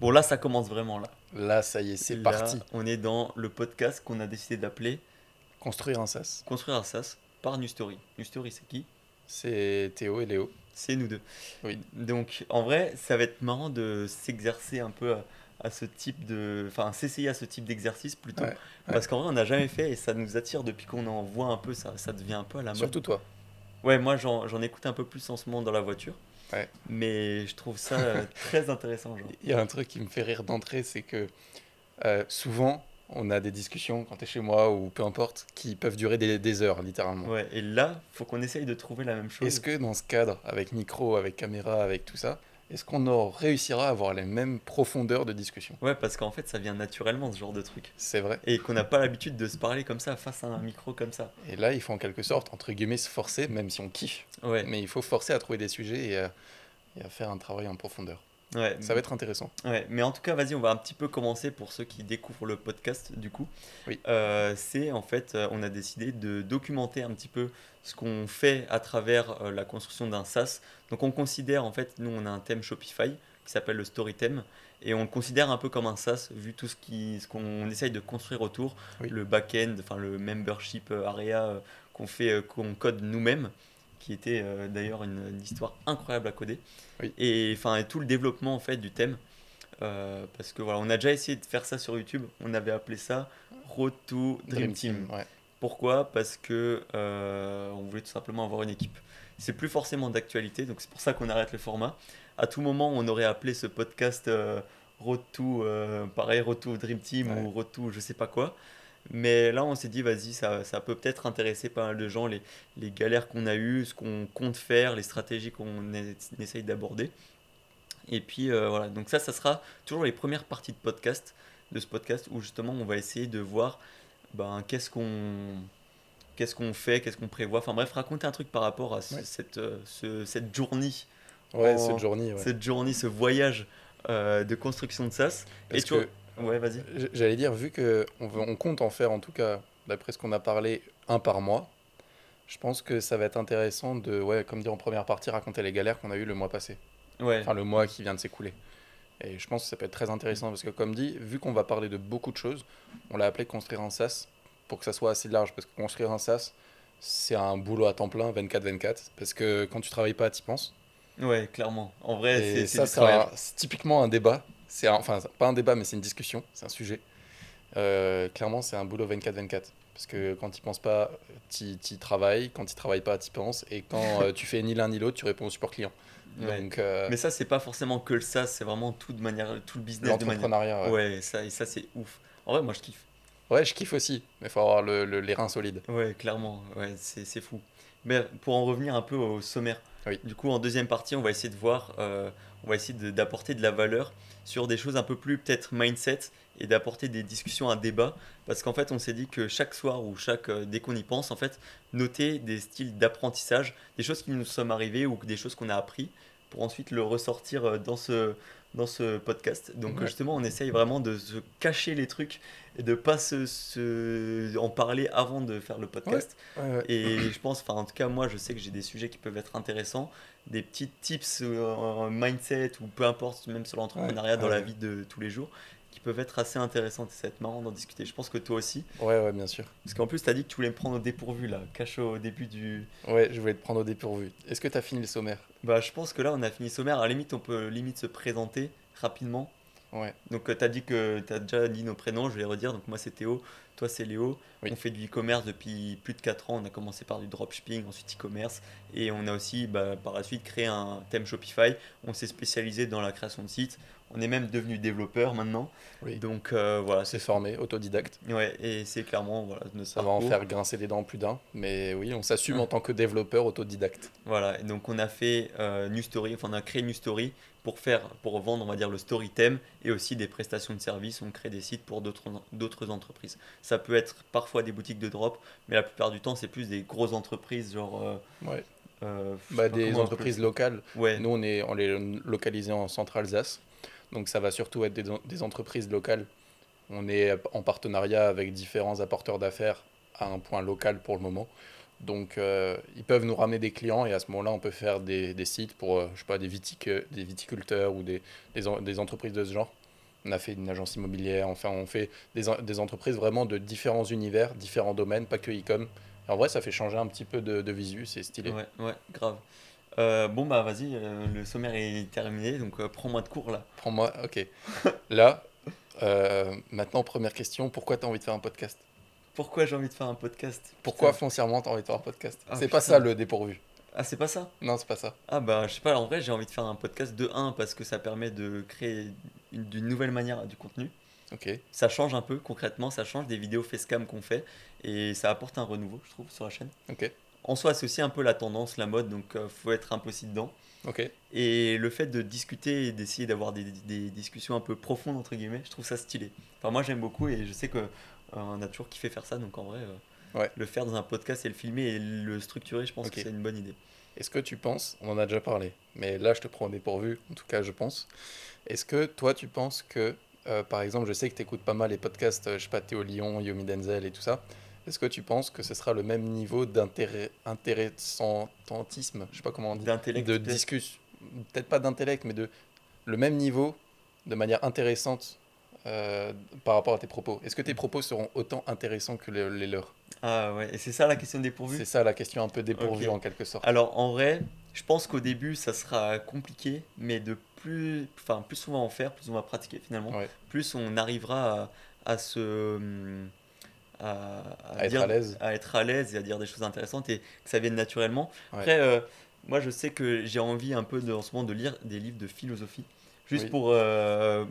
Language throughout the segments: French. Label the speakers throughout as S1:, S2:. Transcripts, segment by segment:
S1: Bon, là, ça commence vraiment là.
S2: Là, ça y est, c'est parti.
S1: On est dans le podcast qu'on a décidé d'appeler
S2: Construire un sas.
S1: Construire un SaaS par New Story. New Story, c'est qui
S2: C'est Théo et Léo.
S1: C'est nous deux.
S2: Oui.
S1: Donc, en vrai, ça va être marrant de s'exercer un peu à, à ce type de. Enfin, s'essayer à ce type d'exercice plutôt.
S2: Ouais,
S1: Parce qu'en vrai, on n'a jamais fait et ça nous attire depuis qu'on en voit un peu. Ça, ça devient un peu à la mode.
S2: Surtout toi.
S1: Ouais, moi, j'en j'en écoute un peu plus en ce moment dans la voiture.
S2: Ouais.
S1: Mais je trouve ça euh, très intéressant. Genre.
S2: Il y a un truc qui me fait rire d'entrée, c'est que euh, souvent, on a des discussions quand tu es chez moi ou peu importe, qui peuvent durer des, des heures, littéralement.
S1: Ouais, et là, faut qu'on essaye de trouver la même chose.
S2: Est-ce que dans ce cadre, avec micro, avec caméra, avec tout ça, est-ce qu'on réussira à avoir les mêmes profondeurs de discussion?
S1: Ouais, parce qu'en fait, ça vient naturellement, ce genre de truc.
S2: C'est vrai.
S1: Et qu'on n'a pas l'habitude de se parler comme ça, face à un micro comme ça.
S2: Et là, il faut en quelque sorte, entre guillemets, se forcer, même si on kiffe,
S1: Ouais,
S2: mais il faut forcer à trouver des sujets et à, et à faire un travail en profondeur.
S1: ouais.
S2: Ça va être intéressant.
S1: Ouais, mais en tout cas, vas-y, on va un petit peu commencer pour ceux qui découvrent le podcast, du coup.
S2: Oui.
S1: Euh, c'est en fait, euh, on a décidé de documenter un petit peu ce qu'on fait à travers euh, la construction d'un SaaS. Donc, on considère, en fait, nous, on a un thème Shopify qui s'appelle le Story Theme. Et on le considère un peu comme un SaaS, vu tout ce qui- ce qu'on essaye de construire autour,
S2: Oui.
S1: le back-end, enfin le membership euh, area euh, qu'on fait, qu'on code nous-mêmes, qui était euh, d'ailleurs une, une histoire incroyable à coder.
S2: Oui.
S1: Et enfin tout le développement en fait du thème. Euh, parce que voilà, on a déjà essayé de faire ça sur YouTube. On avait appelé ça Road to Dream, Team.
S2: ouais.
S1: Pourquoi? Parce que euh, on voulait tout simplement avoir une équipe. C'est plus forcément d'actualité, donc c'est pour ça qu'on arrête le format. À tout moment, on aurait appelé ce podcast euh, Road to, euh, pareil, Road to Dream Team
S2: Ouais.
S1: ou Road to je sais pas quoi. Mais là, on s'est dit, vas-y, ça, ça peut peut-être intéresser pas mal de gens, les, les galères qu'on a eues, ce qu'on compte faire, les stratégies qu'on essaye d'aborder. Et puis euh, voilà, donc ça, ça sera toujours les premières parties de podcast, de ce podcast, où justement on va essayer de voir ben, qu'est-ce qu'on qu'est-ce qu'on fait, qu'est-ce qu'on prévoit? Enfin bref, raconter un truc par rapport à ce-
S2: Ouais.
S1: cette, euh, ce- cette journée,
S2: Ouais,
S1: en-
S2: cette journée. ouais.
S1: cette journée, ce voyage euh, de construction de.
S2: Parce
S1: Et tu
S2: que
S1: vois- ouais, vas-y.
S2: j'allais dire, vu que on, compte en faire, en tout cas, d'après ce qu'on a parlé, un par mois, je pense que ça va être intéressant de, ouais, comme dit en première partie, raconter les galères qu'on a eues le mois passé.
S1: Ouais.
S2: Enfin, le mois qui vient de s'écouler. Et je pense que ça peut être très intéressant parce que, comme dit, vu qu'on va parler de beaucoup de choses, on l'a appelé construire un SaaS pour que ça soit assez large. Parce que construire un SaaS, c'est un boulot à temps plein, 24-24. Parce que quand tu travailles pas, tu penses.
S1: Ouais, clairement. En vrai, c'est
S2: ça, c'est typiquement un débat. C'est enfin pas un débat, mais c'est une discussion, c'est un sujet. Euh, clairement, c'est un boulot 24-24. Parce que quand tu penses pas, tu y travailles. Quand tu travailles pas, tu penses. Et quand euh, tu fais ni l'un ni l'autre, tu réponds au support client.
S1: Ouais.
S2: Donc, euh,
S1: Mais ça, c'est pas forcément que le SaaS, c'est vraiment tout de manière, tout le business de manière. Ouais,
S2: Ouais.
S1: ça, et ça c'est ouf. En vrai, moi je kiffe.
S2: ouais, je kiffe aussi. Mais il faut avoir le, le- les reins solides.
S1: Ouais, clairement, ouais, c'est fou. Mais pour en revenir un peu au sommaire,
S2: Oui.
S1: du coup, en deuxième partie, on va essayer de voir, euh, on va essayer d'apporter de la valeur sur des choses un peu plus peut-être mindset et d'apporter des discussions, un débat. Parce qu'en fait, on s'est dit que chaque soir ou chaque, euh, dès qu'on y pense, en fait, noter des styles d'apprentissage, des choses qui nous sont arrivées ou des choses qu'on a appris pour ensuite le ressortir euh, dans ce, dans ce podcast. Donc
S2: Ouais.
S1: justement, on essaye vraiment de se cacher les trucs et de pas se, se- en parler avant de faire le podcast.
S2: Ouais, ouais.
S1: Et je pense, enfin en tout cas moi je sais que j'ai des sujets qui peuvent être intéressants, des petits tips euh, mindset ou peu importe, même sur l'entrepreneuriat dans la vie de tous les jours, qui peuvent être assez intéressantes. Être marrant d'en discuter. Je pense que toi aussi,
S2: Ouais, ouais, bien sûr.
S1: parce qu'en plus tu as dit que tu voulais me prendre au dépourvu là, caché au début du...
S2: Ouais, je voulais te prendre au dépourvu. Est-ce que tu as fini le sommaire?
S1: Bah je pense que là on a fini sommaire, à la limite on peut limite se présenter rapidement.
S2: Ouais.
S1: Donc tu as dit que tu as déjà dit nos prénoms, je vais les redire. Donc moi c'est Théo, toi c'est Léo.
S2: Oui.
S1: On fait du e-commerce depuis plus de 4 ans. On a commencé par du dropshipping, ensuite e-commerce. Et on a aussi bah, par la suite créé un thème Shopify. On s'est spécialisé dans la création de sites. On est même devenu développeur maintenant.
S2: Oui.
S1: Donc euh, voilà,
S2: C'est formé, autodidacte.
S1: ouais, et c'est clairement voilà, notre
S2: Ça va en faire grincer des dents plus d'un. Mais oui, on s'assume
S1: Ouais.
S2: en tant que développeur autodidacte.
S1: Voilà, et donc on a fait euh, New Story, enfin on a créé New Story pour faire, pour vendre, on va dire, le story theme et aussi des prestations de services. On crée des sites pour d'autres d'autres entreprises. Ça peut être parfois des boutiques de drop, mais la plupart du temps c'est plus des grosses entreprises, genre. euh,
S2: Ouais.
S1: euh,
S2: Bah, des entreprises locales.
S1: Ouais,
S2: Nous, on est, on est localisé en centre-Alsace. Donc, ça va surtout être des, des entreprises locales. On est en partenariat avec différents apporteurs d'affaires à un point local pour le moment. Donc, euh, ils peuvent nous ramener des clients et à ce moment-là, on peut faire des, des sites pour, euh, je sais pas, des, vitic des viticulteurs ou des, des, en- des entreprises de ce genre. On a fait une agence immobilière, enfin on fait des, en- des entreprises vraiment de différents univers, différents domaines, pas que e-com. En vrai, ça fait changer un petit peu de, de visu, c'est stylé.
S1: Ouais, ouais, grave. Euh, bon, bah vas-y, le sommaire est terminé, donc prends-moi de cours là.
S2: Prends-moi, ok. Là, maintenant, première question, pourquoi tu as envie de faire un podcast?
S1: Pourquoi j'ai envie de faire un podcast?
S2: Pourquoi foncièrement tu as envie de faire un podcast?
S1: Ah,
S2: C'est pas ça le dépourvu.
S1: Ah, c'est pas ça?
S2: Non, c'est pas ça.
S1: Ah, bah je sais pas, en vrai, j'ai envie de faire un podcast de 1 parce que ça permet de créer une- d'une nouvelle manière du contenu.
S2: Ok.
S1: Ça change un peu, concrètement, ça change des vidéos facecam qu'on fait et ça apporte un renouveau, je trouve, sur la chaîne.
S2: Ok.
S1: En soi, c'est aussi un peu la tendance, la mode, donc euh, faut être un peu aussi dedans.
S2: Ok.
S1: Et le fait de discuter et d'essayer d'avoir des, des discussions un peu profondes, entre guillemets, je trouve ça stylé. Enfin, moi j'aime beaucoup et je sais qu'on a toujours kiffé faire ça, donc en vrai, euh,
S2: Ouais.
S1: le faire dans un podcast et le filmer et le structurer, je pense que c'est une bonne idée.
S2: Est-ce que tu penses, on en a déjà parlé, mais là je te prends au dépourvu, en tout cas je pense. Est-ce que toi tu penses que, euh, par exemple, je sais que tu écoutes pas mal les podcasts, euh, je sais pas, Théo Lyon, Yomi Denzel et tout ça. Est-ce que tu penses que ce sera le même niveau d'intérêt, intéressantisme, je sais pas comment on dit,
S1: D'intellect,
S2: de
S1: peut-être.
S2: discussion, peut-être pas d'intellect, mais de le même niveau, de manière intéressante euh, par rapport à tes propos Est-ce que tes propos seront autant intéressants que le- les leurs?
S1: Ah ouais, et c'est ça la question dépourvue
S2: C'est ça la question un peu dépourvue en quelque sorte.
S1: Alors en vrai, je pense qu'au début ça sera compliqué, mais de plus, enfin plus on va en faire, plus on va pratiquer finalement,
S2: Ouais.
S1: plus on arrivera à, à se, hum, à,
S2: À être
S1: dire-
S2: à l'aise.
S1: à être à l'aise et à dire des choses intéressantes et que ça vienne naturellement.
S2: Ouais.
S1: Après, euh, moi je sais que j'ai envie un peu de, en ce moment de lire des livres de philosophie. Juste
S2: Oui.
S1: pour euh,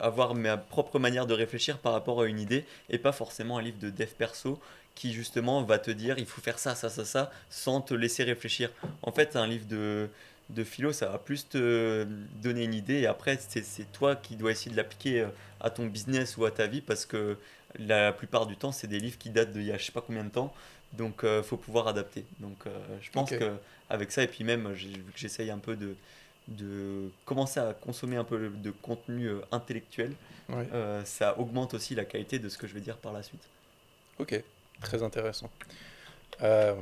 S1: avoir ma propre manière de réfléchir par rapport à une idée et pas forcément un livre de dev perso qui justement va te dire il faut faire ça, ça, ça, ça sans te laisser réfléchir. En fait, un livre de, de philo, ça va plus te donner une idée et après, c'est toi qui dois essayer de l'appliquer euh, à ton business ou à ta vie parce que la plupart du temps, c'est des livres qui datent d'il y a je sais pas combien de temps. Donc, il faut pouvoir adapter. Donc, euh, je pense
S2: Ok.
S1: que avec ça, et puis même, vu que j'essaye un peu de, de commencer à consommer un peu de contenu euh, intellectuel,
S2: Ouais.
S1: euh, ça augmente aussi la qualité de ce que je vais dire par la suite.
S2: Ok, très intéressant. Euh,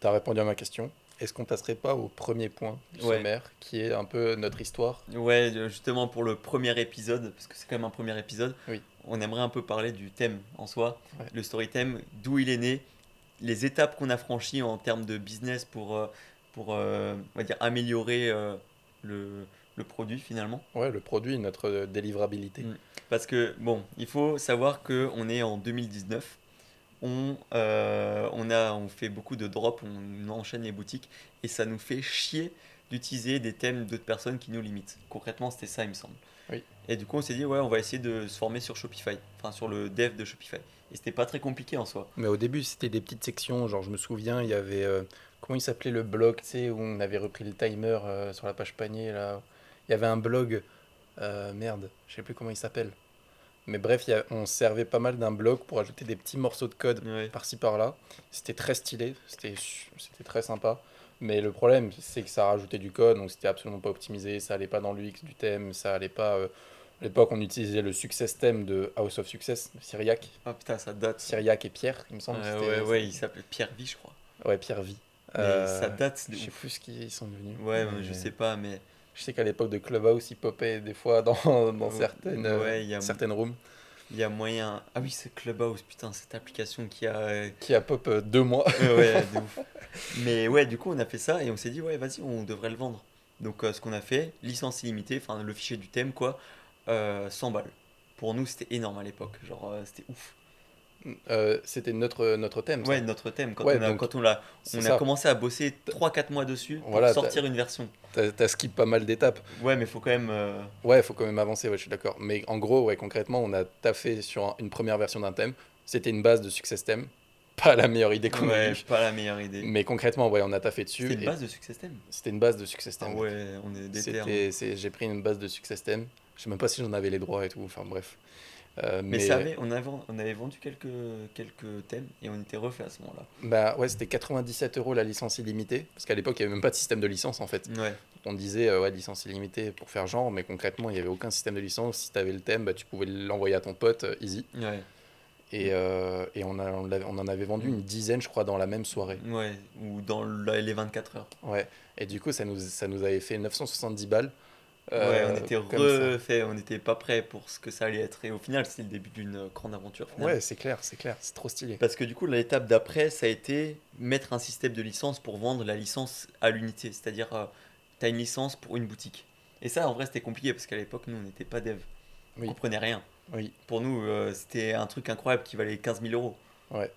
S2: tu as répondu à ma question. Est-ce qu'on passerait pas au premier point du
S1: Ouais.
S2: sommaire, qui est un peu notre histoire?
S1: Ouais, euh, justement pour le premier épisode, parce que c'est quand même un premier épisode,
S2: Oui.
S1: on aimerait un peu parler du thème en soi,
S2: Ouais.
S1: le story theme, d'où il est né, les étapes qu'on a franchies en termes de business pour, pour euh, on va dire, améliorer le, le produit finalement.
S2: Ouais, le produit, notre délivrabilité.
S1: Mm. Parce que, bon, il faut savoir qu'on est en 2019. On, euh, on, a, on fait beaucoup de drops, on enchaîne les boutiques et ça nous fait chier d'utiliser des thèmes d'autres personnes qui nous limitent. Concrètement, c'était ça, il me semble.
S2: Oui.
S1: Et du coup, on s'est dit, ouais, on va essayer de se former sur Shopify, enfin sur le dev de Shopify. Et c'était pas très compliqué en soi.
S2: Mais au début, c'était des petites sections. Genre, je me souviens, il y avait. euh, comment il s'appelait le blog, tu sais, où on avait repris le timer euh, sur la page panier, là. Il y avait un blog. euh, merde, je sais plus comment il s'appelle. Mais bref, il y a- on se servait pas mal d'un blog pour ajouter des petits morceaux de code
S1: Ouais.
S2: par-ci par-là. C'était très stylé, c'était très sympa. Mais le problème, c'est que ça rajoutait du code, donc c'était absolument pas optimisé, ça allait pas dans l'UX du thème, ça allait pas. euh, À l'époque, on utilisait le success theme de House of Success, de Cyriac.
S1: Ah putain, ça date.
S2: Cyriac et Pierre, il me semble.
S1: Ouais, ouais, ouais, il s'appelle Pierre Vie, je crois.
S2: Ouais, Pierre Vie.
S1: Mais
S2: Euh,
S1: ça date de
S2: Je sais plus ce qu'ils sont devenus.
S1: Ouais,
S2: mais
S1: je sais pas, mais
S2: Je sais qu'à l'époque de Clubhouse, ils popaient des fois dans, certaines, euh,
S1: ouais, il y a-
S2: certaines rooms.
S1: il y a moyen. Ah oui, c'est Clubhouse, putain, cette application qui a. euh,
S2: Qui a pop deux mois.
S1: Ouais, ouais, de ouf. Mais ouais, du coup, on a fait ça et on s'est dit, ouais, vas-y, on devrait le vendre. Donc, euh, ce qu'on a fait, licence illimitée, enfin, le fichier du thème, quoi, euh, 100 balles. Pour nous, c'était énorme à l'époque. Genre, euh, c'était ouf.
S2: Euh, C'était notre, notre thème. ça.
S1: Ouais, notre thème, quand
S2: Ouais,
S1: on a,
S2: donc,
S1: quand on
S2: c'est
S1: on a commencé à bosser 3-4 mois dessus pour
S2: Voilà,
S1: sortir une version.
S2: T'as t'as skip pas mal d'étapes.
S1: Ouais, mais faut quand même. euh,
S2: Ouais, faut quand même avancer, ouais, je suis d'accord. Mais en gros, ouais, concrètement, on a taffé sur un- une première version d'un thème. C'était une base de success theme. Pas la meilleure idée qu'on
S1: ouais,
S2: a eue.
S1: pas la meilleure idée.
S2: Mais concrètement, ouais, on a taffé dessus.
S1: C'était une base de success theme.
S2: C'était une base de success
S1: Ah
S2: theme.
S1: ouais, on est
S2: j'ai pris une base de success theme. Je sais même pas si j'en avais les droits et tout. Enfin bref. Euh,
S1: Mais, ça avait, on, avait, on avait vendu quelques, quelques thèmes et on était refait à ce moment-là.
S2: Bah ouais, c'était 97 euros la licence illimitée. Parce qu'à l'époque, il n'y avait même pas de système de licence en fait.
S1: Ouais.
S2: On disait euh, ouais, licence illimitée pour faire genre, mais concrètement, il n'y avait aucun système de licence. Si tu avais le thème, bah, tu pouvais l'envoyer à ton pote, euh, easy.
S1: Ouais.
S2: Et, et on, a, on, en avait vendu une dizaine, je crois, dans la même soirée.
S1: Ouais, ou dans les 24 heures.
S2: Ouais. Et du coup, ça nous, ça nous avait fait 970 balles.
S1: Ouais,
S2: euh,
S1: on était refait, on n'était pas prêt pour ce que ça allait être. Et au final, c'était le début d'une euh, grande aventure.
S2: Ouais, c'est clair, c'est clair, c'est trop stylé.
S1: Parce que du coup, l'étape d'après, ça a été mettre un système de licence pour vendre la licence à l'unité. C'est-à-dire, tu as une licence pour une boutique. Et ça, en vrai, c'était compliqué parce qu'à l'époque, nous, on n'était pas dev. On
S2: Oui.
S1: comprenait rien.
S2: Oui,
S1: Pour nous, euh, c'était un truc incroyable qui valait 15 000 euros.
S2: ouais.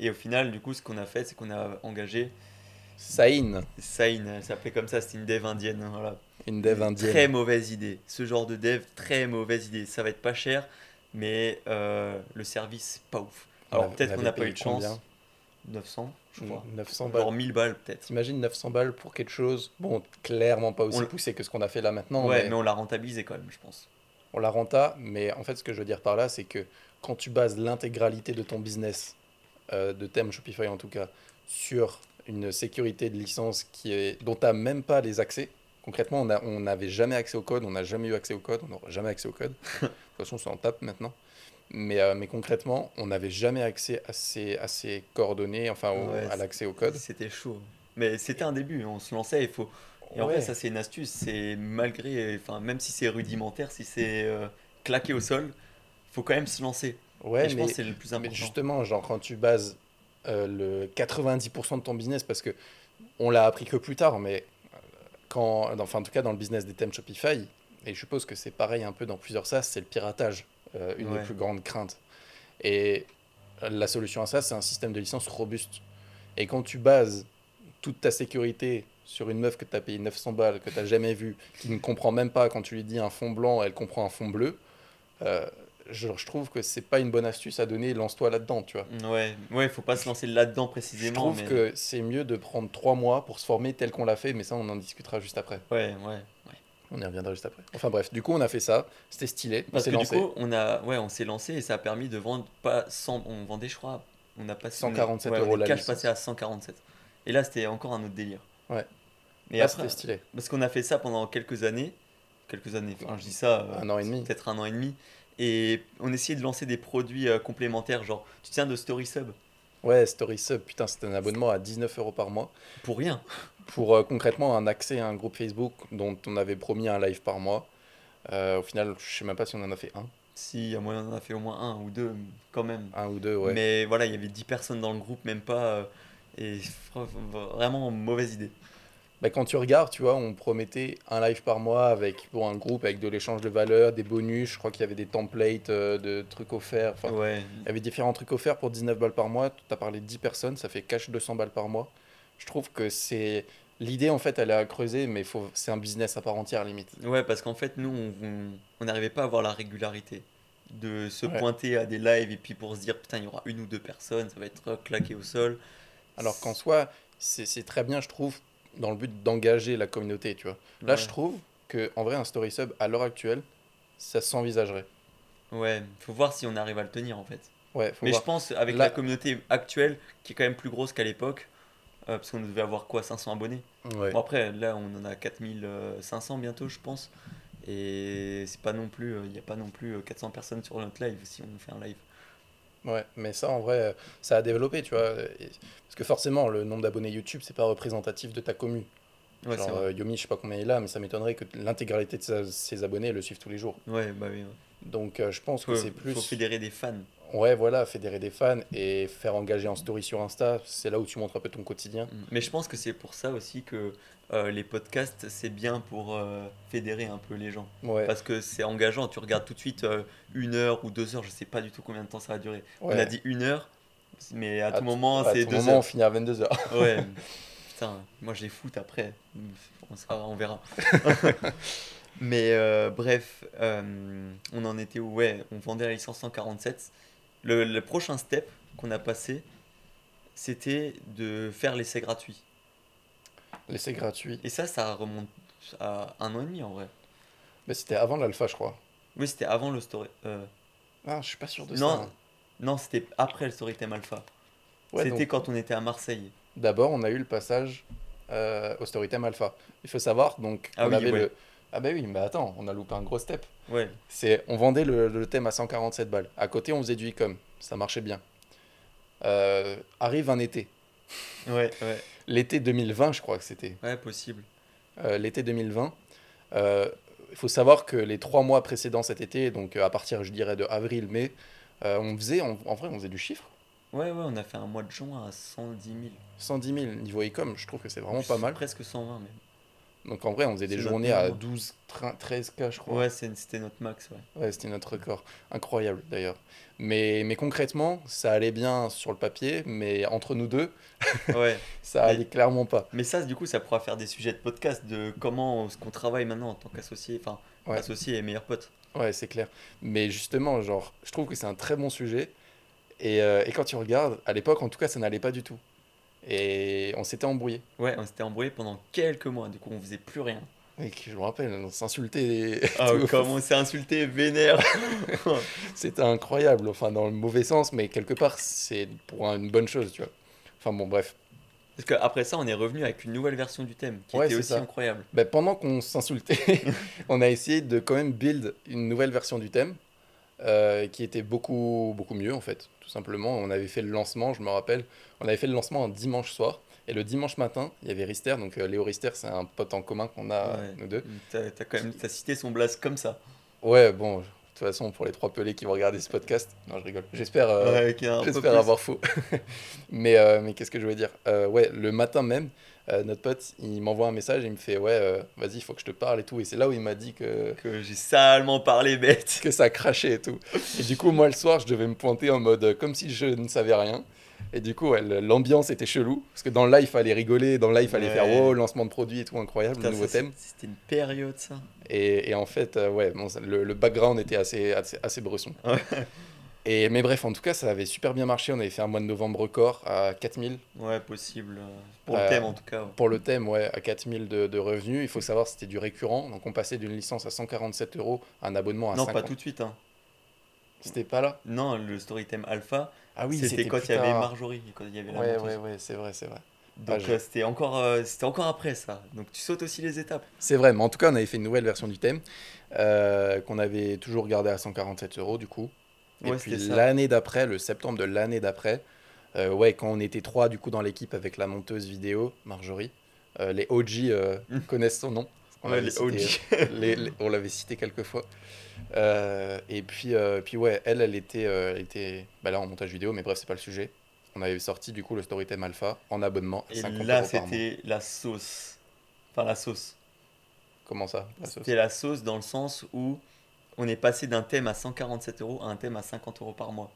S1: Et au final, du coup, ce qu'on a fait, c'est qu'on a engagé
S2: Saïn,
S1: Sain, elle s'appelait comme ça, c'était une dev indienne. Voilà.
S2: Une dev indienne.
S1: Très mauvaise idée. Ce genre de dev, très mauvaise idée. Ça va être pas cher, mais euh, le service, pas ouf.
S2: On
S1: Alors peut-être
S2: on
S1: qu'on n'a pas eu de chance.
S2: combien
S1: 900, je crois.
S2: 900 balles.
S1: Genre 1000 balles peut-être.
S2: T'imagines 900 balles pour quelque chose, bon, clairement pas aussi
S1: On-
S2: poussé que ce qu'on a fait là maintenant,
S1: ouais,
S2: mais
S1: mais on l'a rentabilisé quand même, je pense.
S2: on la renta. Mais en fait, ce que je veux dire par là, c'est que quand tu bases l'intégralité de ton business, euh, de thème Shopify en tout cas, sur une sécurité de licence qui est, dont tu n'as même pas les accès, concrètement, on n'avait jamais accès au code, on n'a jamais eu accès au code, on n'aura jamais accès au code. de toute façon, c'est en tape maintenant. Mais, euh, mais concrètement, on n'avait jamais accès à ces, à ces coordonnées, enfin au-
S1: Ouais,
S2: à l'accès au code.
S1: C'était chaud. Mais c'était un début, on se lançait, il faut... Et en vrai, ça c'est une astuce, c'est malgré, enfin même si c'est rudimentaire, si c'est euh, claqué au sol, faut quand même se lancer.
S2: Ouais,
S1: Et je
S2: mais,
S1: pense que c'est le plus
S2: mais
S1: important.
S2: justement, genre quand tu bases euh, le 90% de ton business, parce que on l'a appris que plus tard, mais quand, enfin en tout cas dans le business des thèmes Shopify, et je suppose que c'est pareil un peu dans plusieurs SaaS, c'est le piratage, euh, une
S1: Ouais.
S2: des plus grandes craintes. Et la solution à ça, c'est un système de licence robuste. Et quand tu bases toute ta sécurité sur une meuf que tu as payé 900 balles, que tu n'as jamais vue, qui ne comprend même pas quand tu lui dis un fond blanc, elle comprend un fond bleu, euh, je, je trouve que c'est pas une bonne astuce à donner, lance-toi là-dedans, tu vois.
S1: Ouais, ouais, faut pas se lancer là-dedans
S2: Je
S1: précisément.
S2: trouve
S1: mais...
S2: que c'est mieux de prendre trois mois pour se former tel qu'on l'a fait, mais ça, on en discutera juste après.
S1: Ouais, ouais, ouais.
S2: On y reviendra juste après. Enfin bref, du coup, on a fait ça, c'était stylé, on
S1: Parce
S2: s'est
S1: que
S2: lancé.
S1: du coup, on a, ouais, on s'est lancé et ça a permis de vendre pas 100, on vendait, je crois, on a passé
S2: 147
S1: ouais,
S2: euros
S1: on
S2: la
S1: cash passé à 147. Et là, c'était encore un autre délire.
S2: Ouais.
S1: Mais
S2: Là,
S1: après,
S2: stylé.
S1: parce qu'on a fait ça pendant quelques années, quelques années, enfin, je dis ça, euh,
S2: Un an et demi.
S1: peut-être un an et demi, et on essayait de lancer des produits euh, complémentaires, genre, tu tiens de Story Sub?
S2: Ouais, Story Sub, putain, c'était un abonnement à 19 euros par mois
S1: pour rien.
S2: pour euh, concrètement un accès à un groupe Facebook dont on avait promis un live par mois. Euh, au final, je sais même pas si on en a fait un,
S1: Si, à moyen, on en a fait au moins un ou deux, quand même.
S2: un ou deux, ouais.
S1: Mais voilà, il y avait 10 personnes dans le groupe, même pas. euh, et vraiment mauvaise idée.
S2: Bah, quand tu regardes, tu vois, on promettait un live par mois avec bon, un groupe avec de l'échange de valeurs, des bonus. Je crois qu'il y avait des templates euh, de trucs offerts. Enfin,
S1: ouais,
S2: Il y avait différents trucs offerts pour 19 balles par mois. Tu as parlé de 10 personnes, ça fait cash 200 balles par mois. Je trouve que c'est. L'idée, en fait, elle est à creuser, mais faut... c'est un business à part entière, limite.
S1: ouais, parce qu'en fait, nous, on- n'arrivait pas à avoir la régularité de se
S2: Ouais.
S1: pointer à des lives et puis pour se dire putain, il y aura une ou deux personnes, ça va être claqué au sol.
S2: Alors qu'en soi, c'est très bien, je trouve, dans le but d'engager la communauté, tu vois. Là,
S1: Ouais.
S2: je trouve que en vrai, un story sub, à l'heure actuelle, ça s'envisagerait.
S1: Ouais, faut voir si on arrive à le tenir en fait.
S2: Ouais, faut
S1: Mais
S2: voir.
S1: je pense avec la communauté actuelle, qui est quand même plus grosse qu'à l'époque, euh, parce qu'on devait avoir quoi, 500 abonnés.
S2: Ouais.
S1: Bon, après, là, on en a 4500 bientôt, je pense. Et c'est pas non plus, il n'y a pas non plus euh, 400 personnes sur notre live si on fait un live.
S2: Ouais, mais ça, en vrai, ça a développé, tu vois. Parce que forcément, le nombre d'abonnés YouTube, c'est pas représentatif de ta commune.
S1: Ouais,
S2: Genre,
S1: vrai.
S2: euh, Yomi, je sais pas combien il a, mais ça m'étonnerait que l'intégralité de sa- ses abonnés le suivent tous les jours.
S1: Ouais, bah oui. ouais.
S2: Donc, euh, je pense que c'est plus.
S1: faut fédérer des fans.
S2: Ouais, voilà, fédérer des fans et faire engager en story sur Insta, c'est là où tu montres un peu ton quotidien.
S1: Mm. Mais je pense que c'est pour ça aussi que euh, les podcasts, c'est bien pour euh, fédérer un peu les gens.
S2: Ouais,
S1: Parce que c'est engageant, tu regardes tout de suite euh, une heure ou deux heures, je sais pas du tout combien de temps ça va durer.
S2: ouais.
S1: On a dit une heure, mais à, tout
S2: tout-
S1: moment,
S2: à
S1: c'est
S2: tout
S1: deux
S2: moment, on
S1: heures.
S2: finit à 22h.
S1: Ouais, putain, moi je les foot après. On, sera- on verra. Mais bref, on en était où? Ouais, on vendait la licence 147. Le, le prochain step qu'on a passé, c'était de faire l'essai gratuit.
S2: L'essai gratuit.
S1: Et ça, ça remonte à un an et demi en vrai.
S2: Mais c'était avant l'alpha, je crois.
S1: Oui, c'était avant le story. euh,
S2: Ah, je suis pas sûr de
S1: non,
S2: ça. hein.
S1: non c'était après le Storytime Alpha.
S2: Ouais,
S1: c'était
S2: donc,
S1: quand on était à Marseille.
S2: D'abord, on a eu le passage euh, au Storytime Alpha. Il faut savoir, donc,
S1: Ah
S2: on
S1: oui,
S2: avait
S1: ouais.
S2: le. Ah, bah oui, mais attends, on a loupé un gros step.
S1: Ouais,
S2: C'est, on vendait le, le thème à 147 balles. À côté, on faisait du e-com. Ça marchait bien. Euh, arrive un été.
S1: ouais, ouais,
S2: L'été 2020, je crois que c'était.
S1: ouais, possible.
S2: Euh, L'été 2020. euh, il faut savoir que les trois mois précédents cet été, donc euh, à partir, je dirais, de avril, mai, euh, on faisait, en, en vrai, on faisait du chiffre.
S1: Ouais, ouais, on a fait un mois de juin à 110 000.
S2: 110 000 niveau e-com, je trouve que c'est vraiment pas mal.
S1: Presque 120 même.
S2: Donc en vrai, on faisait des journées à
S1: meilleur
S2: 12, 13K, je crois.
S1: Ouais, c'était notre max, ouais.
S2: Ouais, c'était notre record. Incroyable d'ailleurs. Mais, mais concrètement, ça allait bien sur le papier, mais entre nous deux,
S1: ouais.
S2: ça
S1: Mais-
S2: allait clairement pas.
S1: Mais ça, du coup, ça pourra faire des sujets de podcast de comment ce qu'on travaille maintenant en tant qu'associé, enfin,
S2: Ouais.
S1: associé et meilleur pote.
S2: Ouais, c'est clair. Mais justement, genre, je trouve que c'est un très bon sujet. Et, euh, et quand tu regardes, à l'époque, en tout cas, ça n'allait pas du tout. Et on s'était embrouillé.
S1: Ouais, on s'était embrouillé pendant quelques mois, du coup, on faisait plus rien.
S2: Et que je me rappelle, on s'insultait.
S1: Ah, comme on s'est insulté, vénère.
S2: C'était incroyable, enfin, dans le mauvais sens, mais quelque part, c'est pour un- une bonne chose, tu vois. Enfin bon, bref.
S1: Parce qu'après ça, on est revenu avec une nouvelle version du thème qui
S2: Ouais,
S1: était aussi
S2: ça.
S1: incroyable.
S2: Ben, pendant qu'on s'insultait, on a essayé de quand même build une nouvelle version du thème euh, qui était beaucoup, beaucoup mieux en fait, tout simplement. On avait fait le lancement, je me rappelle, on avait fait le lancement un dimanche soir. Et le dimanche matin, il y avait Rister, donc euh, Léo Rister, c'est un pote en commun qu'on a,
S1: Ouais.
S2: nous deux.
S1: T'as quand même t'as cité son blast comme ça.
S2: Ouais, bon, toute façon, pour les trois pelés qui vont regarder ce podcast, non, je rigole. J'espère euh,
S1: Ouais,
S2: J'espère avoir faux. mais euh, mais qu'est-ce que je veux dire? Euh, Ouais, le matin même, euh, notre pote, il m'envoie un message et il me fait Ouais, euh, vas-y, il faut que je te parle et tout. Et c'est là où il m'a dit que,
S1: Que j'ai salement parlé bête.
S2: que ça crachait et tout. Et du coup, moi, le soir, je devais me pointer en mode comme si je ne savais rien. Et du coup, ouais, l'ambiance était chelou. Parce que dans le live, il fallait rigoler. Dans le live, il fallait
S1: Ouais.
S2: faire wow, lancement de produit et tout, incroyable,
S1: Putain,
S2: nouveau
S1: ça,
S2: thème.
S1: C'était une période, ça.
S2: Et, et en fait, euh, ouais, bon, le, le background était assez, assez, assez bresson.
S1: Ouais.
S2: Et, mais bref, en tout cas, ça avait super bien marché. On avait fait un mois de novembre record à 4000.
S1: Ouais, possible. euh, Pour
S2: Euh,
S1: le thème, en tout cas. ouais.
S2: Pour le thème, ouais, à 4000 de, de revenus. Il faut savoir que c'était du récurrent. Donc on passait d'une licence à 147 euros à un abonnement à
S1: Non,
S2: 50.
S1: pas tout de suite. Hein.
S2: C'était pas là?
S1: Non, le Storytime Alpha,
S2: Ah oui,
S1: c'était quand il y avait. Marjorie, quand il y avait la
S2: Ouais, ouais, ouais, c'est vrai, c'est vrai.
S1: Donc
S2: Ah, je-
S1: euh, c'était encore, euh, encore après ça. Donc tu sautes aussi les étapes.
S2: C'est vrai, mais en tout cas, on avait fait une nouvelle version du thème euh, qu'on avait toujours gardé à 147 euros du coup. Et
S1: Ouais,
S2: puis l'année d'après, le septembre de l'année d'après, euh, ouais, quand on était trois du coup dans l'équipe avec la monteuse vidéo, Marjorie, les OG euh,
S1: Mm.
S2: connaissent son nom. On
S1: Ouais, les OG.
S2: les- les- on l'avait cité quelques fois. Euh, et puis, euh, puis ouais, elle, elle était, euh, elle était bah là en montage vidéo, mais bref, c'est pas le sujet. On avait sorti du coup le Storytime Alpha en abonnement à
S1: Et
S2: 50
S1: là, c'était la sauce. Enfin, la sauce.
S2: Comment ça
S1: C'était la sauce dans le sens où on est passé d'un thème à 147 euros à un thème à 50 euros par mois.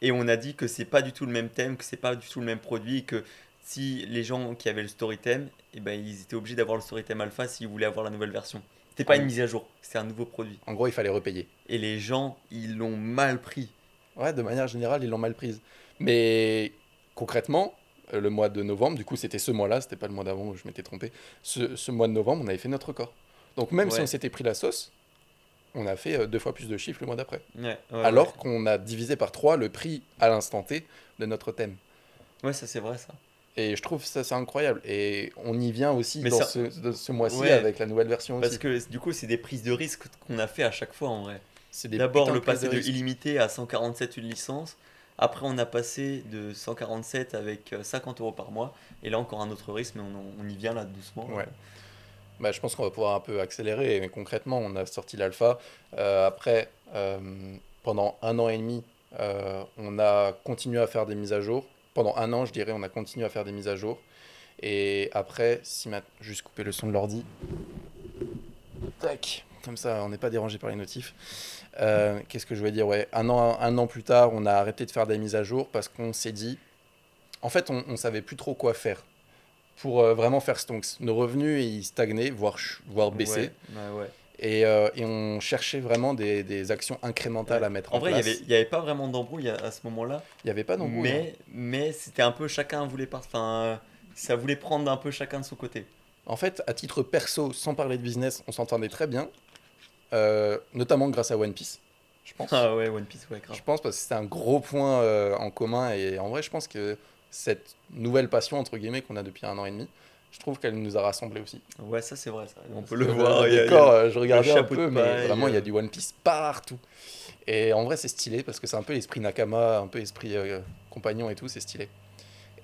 S1: Et on a dit que c'est pas du tout le même thème, que c'est pas du tout le même produit, que si les gens qui avaient le Storytime, eh ben, ils étaient obligés d'avoir le Storytime Alpha s'ils voulaient avoir la nouvelle version. C'était pas
S2: Ah
S1: une mise à jour, c'était un nouveau produit.
S2: En gros, il fallait repayer.
S1: Et les gens, ils l'ont mal pris.
S2: Ouais, de manière générale, ils l'ont mal prise. Mais concrètement, euh, le mois de novembre, du coup, c'était ce mois-là, c'était pas le mois d'avant où je m'étais trompé. Ce, ce mois de novembre, on avait fait notre record. Donc même si on s'était pris la sauce, on a fait euh, deux fois plus de chiffres le mois d'après.
S1: Ouais, ouais,
S2: Alors qu'on a divisé par trois le prix à l'instant T de notre thème.
S1: Ouais, ça c'est vrai ça.
S2: Et je trouve ça c'est incroyable. Et on y vient aussi
S1: Mais
S2: dans
S1: ça-
S2: ce, de ce mois-ci
S1: Ouais.
S2: avec la nouvelle version
S1: Parce
S2: aussi.
S1: que du coup, c'est des prises de risque qu'on a fait à chaque fois en vrai.
S2: C'est
S1: D'abord le
S2: de
S1: passer de
S2: risque.
S1: illimité à 147 une licence. Après on a passé de 147 avec euh, 50 euros par mois. Et là encore un autre risque, mais on, on y vient là doucement.
S2: Ouais. Bah, je pense qu'on va pouvoir un peu accélérer. Mais concrètement, on a sorti l'alpha. Euh, après, euh, pendant un an et demi, euh, on a continué à faire des mises à jour. Pendant un an, je dirais, on a continué à faire des mises à jour. Et après, si ma... juste couper le son de l'ordi. Tac. Comme ça, on n'est pas dérangé par les notifs. Euh, Qu'est-ce que je veux dire? Ouais, un an, un an plus tard, on a arrêté de faire des mises à jour parce qu'on s'est dit. En fait, on, on savait plus trop quoi faire pour euh, vraiment faire stonks. Nos revenus, ils stagnaient, voire, voire baissaient.
S1: Ouais, ouais, ouais.
S2: Et, euh, et on cherchait vraiment des, des actions incrémentales
S1: Ouais.
S2: à mettre
S1: En
S2: en,
S1: vrai, il n'y
S2: place.
S1: avait, il y avait pas vraiment d'embrouille à, à ce moment-là.
S2: Il n'y avait pas d'embrouille. hein.
S1: Mais, c'était un peu chacun voulait. Enfin, euh, ça voulait prendre un peu chacun de son côté.
S2: En fait, à titre perso, sans parler de business, on s'entendait très bien. euh, notamment grâce à One Piece, je pense.
S1: Ah ouais, One Piece, ouais, grave.
S2: Je pense parce que c'était un gros point en commun. Et en vrai, je pense que cette nouvelle passion, entre guillemets, qu'on a depuis un an et demi, je trouve qu'elle nous a rassemblés aussi.
S1: Ouais, ça c'est vrai. Ça. On peut le voir. il y a- il y a-
S2: décor, euh, je regardais un peu, mais
S1: paille,
S2: vraiment, il y a
S1: euh.
S2: du One Piece partout. Et en vrai, c'est stylé parce que c'est un peu l'esprit Nakama, un peu esprit euh, compagnon et tout, c'est stylé.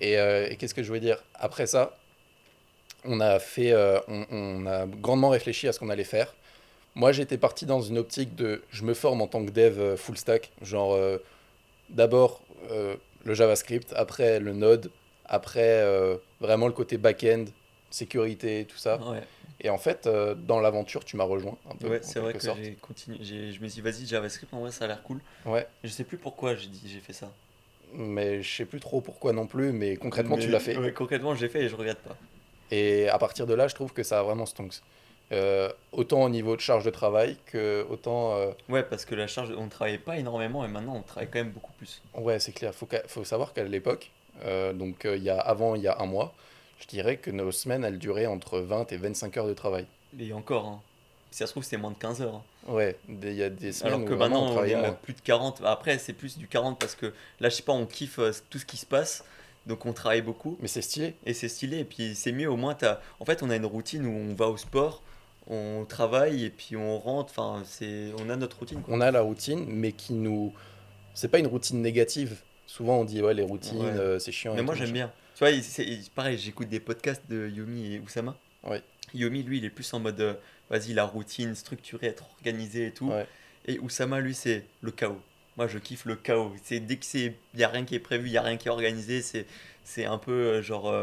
S2: Et, euh, et qu'est-ce que je veux dire? Après ça, on a fait, euh, on, on a grandement réfléchi à ce qu'on allait faire Moi, j'étais parti dans une optique de je me forme en tant que dev euh, full stack. Genre, euh, d'abord euh, le JavaScript, après le Node, après euh, vraiment le côté back-end, sécurité, tout ça.
S1: Ouais,
S2: Et en fait, euh, dans l'aventure, tu m'as rejoint un peu.
S1: ouais c'est vrai que j'ai continué. j'ai- Je me suis dit, vas-y, JavaScript, en vrai, ça a l'air cool.
S2: Ouais,
S1: Je sais plus pourquoi j'ai dit, j'ai fait ça.
S2: mais je sais plus trop pourquoi non plus, mais concrètement, tu l'as fait.
S1: Ouais, concrètement, je l'ai fait et je regrette pas.
S2: Et à partir de là, je trouve que ça a vraiment stonks. Euh, autant au niveau de charge de travail que autant. euh,
S1: Ouais, parce que la charge, on travaillait pas énormément et maintenant on travaille quand même beaucoup plus.
S2: Ouais, c'est clair. Faut, faut savoir qu'à l'époque, donc euh, il y a, avant, il y a un mois, je dirais que nos semaines, elles duraient entre 20 et 25 heures de travail.
S1: Et encore, hein. Si ça se trouve, c'était moins de 15 heures. hein.
S2: Ouais, il y a des semaines
S1: Alors
S2: où
S1: que
S2: vraiment,
S1: maintenant, on est à
S2: moins.
S1: plus de 40. Après, c'est plus du 40 parce que là, je sais pas, on kiffe euh, tout ce qui se passe. Donc on travaille beaucoup
S2: Mais c'est stylé.
S1: et c'est stylé. Et puis c'est mieux, au moins, t'as... en fait, on a une routine où on va au sport, on travaille et puis on rentre. Enfin, c'est... on a notre routine. quoi.
S2: On a la routine, mais qui nous. C'est pas une routine négative. Souvent, on dit, ouais, les routines,
S1: Ouais.
S2: euh, c'est chiant.
S1: Mais moi, j'aime bien. Tu vois, c'est il- pareil, j'écoute des podcasts de Yomi et Oussama.
S2: Ouais.
S1: Yomi, lui, il est plus en mode, euh, vas-y, la routine, structurée, être organisé et tout.
S2: Ouais.
S1: Et Oussama, lui, c'est le chaos. Moi, je kiffe le chaos. C'est dès que c'est, y a rien qui est prévu, il y a rien qui est organisé, c'est, c'est un peu euh, genre,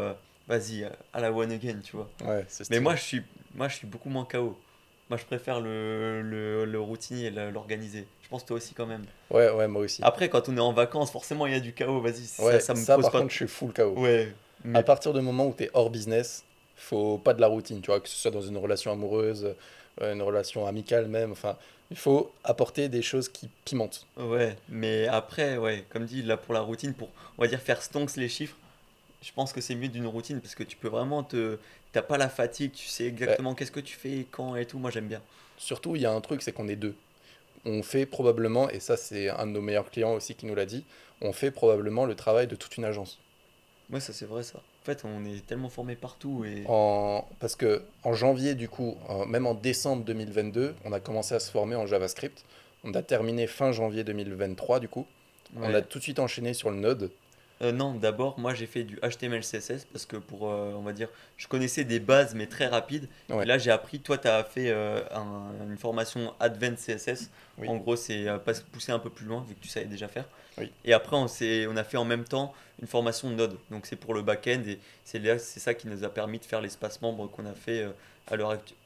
S1: vas-y, à la one again, tu vois.
S2: Ouais,
S1: Mais moi, je suis, moi, je suis beaucoup moins chaos. Moi, je préfère le, le, le routinier, le- l'organisé. Je pense toi aussi quand même.
S2: Ouais, ouais, moi aussi.
S1: Après, quand on est en vacances, forcément, il y a du chaos. Vas-y, ça,
S2: ouais,
S1: ça me
S2: ça,
S1: pose
S2: par
S1: pas.
S2: contre, je suis full KO.
S1: Ouais. Mais
S2: À partir du moment où tu es hors business, faut pas de la routine, tu vois, que ce soit dans une relation amoureuse, euh, une relation amicale même, enfin, il faut apporter des choses qui pimentent.
S1: Ouais, mais après, ouais, comme dit, là pour la routine, pour, on va dire, faire stonks les chiffres, je pense que c'est mieux d'une routine parce que tu peux vraiment te. T'as pas la fatigue, tu sais exactement qu'est-ce que tu fais, quand et tout. Moi j'aime bien.
S2: Surtout, il y a un truc, c'est qu'on est deux. On fait probablement, et ça c'est un de nos meilleurs clients aussi qui nous l'a dit, on fait probablement le travail de toute une agence.
S1: Ouais, ça c'est vrai ça. En fait, on est tellement formé partout et.
S2: En... Parce que en janvier, du coup, même en décembre 2022, on a commencé à se former en JavaScript. On a terminé fin janvier 2023, du coup. On a tout de suite enchaîné sur le Node.
S1: Euh, non, d'abord, moi j'ai fait du HTML, CSS parce que pour, euh, on va dire, je connaissais des bases mais très rapides.
S2: Ouais.
S1: Et là j'ai appris, toi tu as fait euh, un- une formation Advanced CSS.
S2: Oui.
S1: En gros, c'est pousser un peu plus loin vu que tu savais déjà faire.
S2: Oui.
S1: Et après, on, s'est- on a fait en même temps une formation Node. Donc c'est pour le back-end et c'est là- c'est ça qui nous a permis de faire l'espace membre qu'on a fait à l'heure actuelle.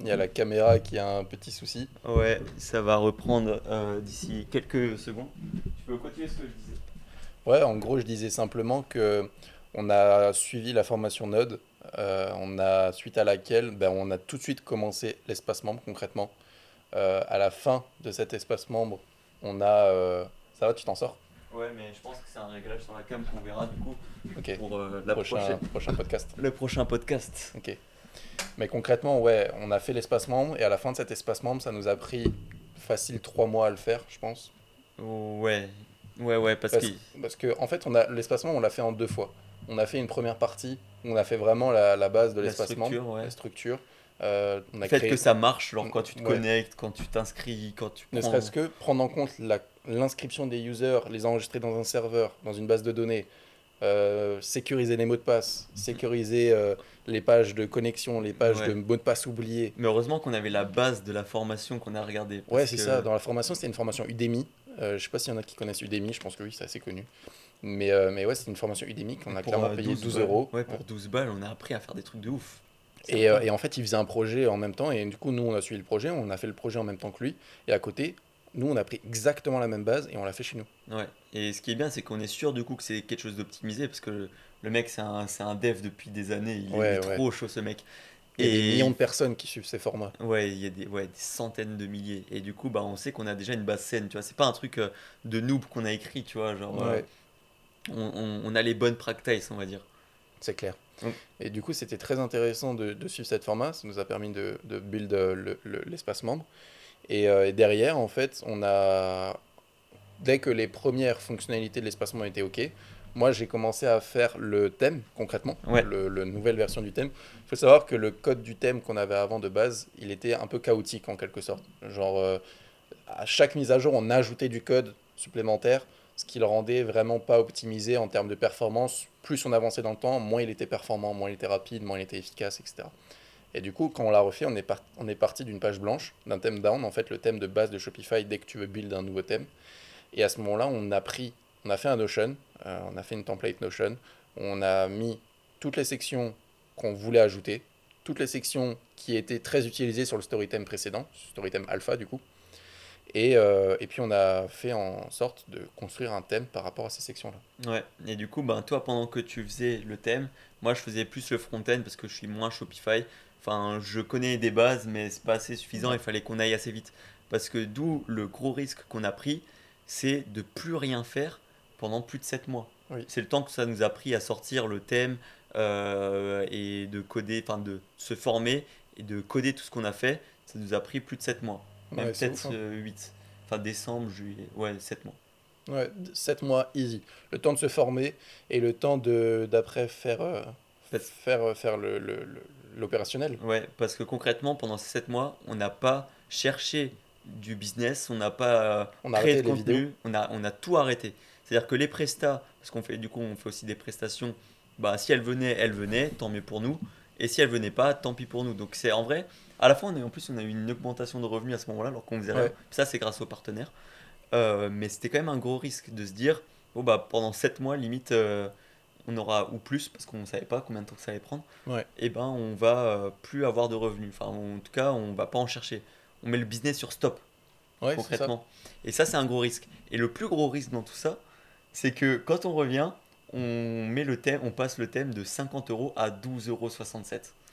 S2: Il y a la caméra qui a un petit souci.
S1: Ouais, ça va reprendre euh, d'ici quelques secondes. Tu peux continuer ce que je disais
S2: Ouais, en gros, je disais simplement que on a suivi la formation Node, euh, on a suite à laquelle ben, on a tout de suite commencé l'espace membre concrètement. Euh, à la fin de cet espace membre, on a ça va, tu t'en sors?
S1: Ouais, mais je pense que c'est un réglage sur la cam qu'on verra du coup pour la
S2: Prochain,
S1: prochaine,
S2: prochain podcast.
S1: le prochain podcast.
S2: Ok. Mais concrètement, ouais, on a fait l'espace membre et à la fin de cet espace membre, ça nous a pris facile trois mois à le faire, je pense.
S1: Ouais, ouais, ouais, parce,
S2: Parce,
S1: que.
S2: parce que en fait, on a l'espace membre, on l'a fait en deux fois. On a fait une première partie où on a fait vraiment la, la base de l'espace membre,
S1: ouais.
S2: la structure. Euh, on a créé-
S1: que ça marche, genre quand tu te
S2: Ouais.
S1: connectes, quand tu t'inscris, quand tu
S2: Ne serait-ce que prendre en compte l'inscription des users, les enregistrer dans un serveur, dans une base de données, euh, sécuriser les mots de passe, sécuriser euh, les pages de connexion, les pages
S1: Ouais.
S2: de mots de passe oubliés.
S1: Mais heureusement qu'on avait la base de la formation qu'on a regardée.
S2: Ouais, c'est
S1: que-
S2: ça. Dans la formation, c'était une formation Udemy. Euh, je sais pas s'il y en a qui connaissent Udemy, je pense que oui, c'est assez connu. Mais, euh, mais ouais, c'est une formation Udemy qu'on a
S1: pour,
S2: clairement payé 12,
S1: balles.
S2: euros.
S1: Ouais, pour 12 balles, on a appris à faire des trucs de ouf.
S2: Et, et en fait, il faisait un projet en même temps. Et du coup, nous, on a suivi le projet, on a fait le projet en même temps que lui. Et à côté, nous, on a pris exactement la même base et on l'a fait chez nous.
S1: Ouais. Et ce qui est bien, c'est qu'on est sûr du coup que c'est quelque chose d'optimisé parce que le, mec, c'est un, c'est un dev depuis des années. Il
S2: Ouais,
S1: est
S2: ouais.
S1: trop chaud ce mec.
S2: Il y a des
S1: Et-
S2: millions de personnes qui suivent ces formats.
S1: Ouais, il y a des, ouais, des centaines de milliers. Et du coup, bah, on sait qu'on a déjà une base saine, tu vois. C'est pas un truc euh, de noob qu'on a écrit, tu vois. Genre, euh,
S2: Ouais.
S1: on, on- on a les bonnes practices, on va dire.
S2: C'est clair.
S1: Mm.
S2: Et du coup, c'était très intéressant de, de suivre cette format. Ça nous a permis de, de build euh, le- le- l'espace membre. Et, euh, et derrière, en fait, on a. Dès que les premières fonctionnalités de l'espace membre étaient OK, moi, j'ai commencé à faire le thème, concrètement,
S1: Ouais.
S2: le, le nouvelle version du thème. Il faut savoir que le code du thème qu'on avait avant de base, il était un peu chaotique en quelque sorte. Genre, euh, à chaque mise à jour, on ajoutait du code supplémentaire, ce qui le rendait vraiment pas optimisé en termes de performance. Plus on avançait dans le temps, moins il était performant, moins il était rapide, moins il était efficace, etc. Et du coup, quand on l'a refait, on est, par- on est parti d'une page blanche, d'un thème down, en fait, le thème de base de Shopify dès que tu veux build un nouveau thème. Et à ce moment-là, on a pris, on a fait un Notion, euh, on a fait une template Notion, on a mis toutes les sections qu'on voulait ajouter, toutes les sections qui étaient très utilisées sur le Storytime précédent, Storytime Alpha du coup. Et, euh, et puis on a fait en sorte de construire un thème par rapport à ces sections-là.
S1: Ouais, et du coup, ben, toi, pendant que tu faisais le thème, moi, je faisais plus le front-end parce que je suis moins Shopify. Enfin, je connais des bases, mais c'est pas assez suffisant, il fallait qu'on aille assez vite. Parce que d'où le gros risque qu'on a pris, c'est de plus rien faire pendant plus de 7 mois.
S2: Oui.
S1: C'est le temps que ça nous a pris à sortir le thème euh, et de coder, enfin de se former et de coder tout ce qu'on a fait. Ça nous a pris plus de 7 mois, même
S2: Ouais,
S1: peut-être
S2: hein.
S1: 8. Enfin, décembre, juillet, ouais, 7 mois.
S2: Ouais, 7 mois easy. Le temps de se former et le temps de d'après faire, euh, Faire, euh, faire le, le- le- l'opérationnel.
S1: Ouais, parce que concrètement, pendant ces 7 mois, on n'a pas cherché du business, on n'a pas euh,
S2: On a
S1: créé de
S2: vidéos.
S1: contenu, on a, on a tout arrêté. C'est-à-dire que les prestats, parce qu'on fait du coup, on fait aussi des prestations, bah si elles venaient, elles venaient, tant mieux pour nous. Et si elles venaient pas, tant pis pour nous. Donc c'est en vrai, à la fin, on a, en plus, on a eu une augmentation de revenus à ce moment-là, alors qu'on faisait rien. Ça, c'est grâce aux partenaires. Euh, mais c'était quand même un gros risque de se dire, bon bah pendant 7 mois, limite, euh, on aura, ou plus, parce qu'on ne savait pas combien de temps que ça allait prendre,
S2: Ouais.
S1: et ben on va euh, plus avoir de revenus. Enfin, en tout cas, on va pas en chercher. On met le business sur stop,
S2: Ouais, c'est ça.
S1: concrètement. Et ça, c'est un gros risque. Et le plus gros risque dans tout ça, c'est que quand on revient, on met le thème, on passe le thème de 50 euros à 12,67 euros.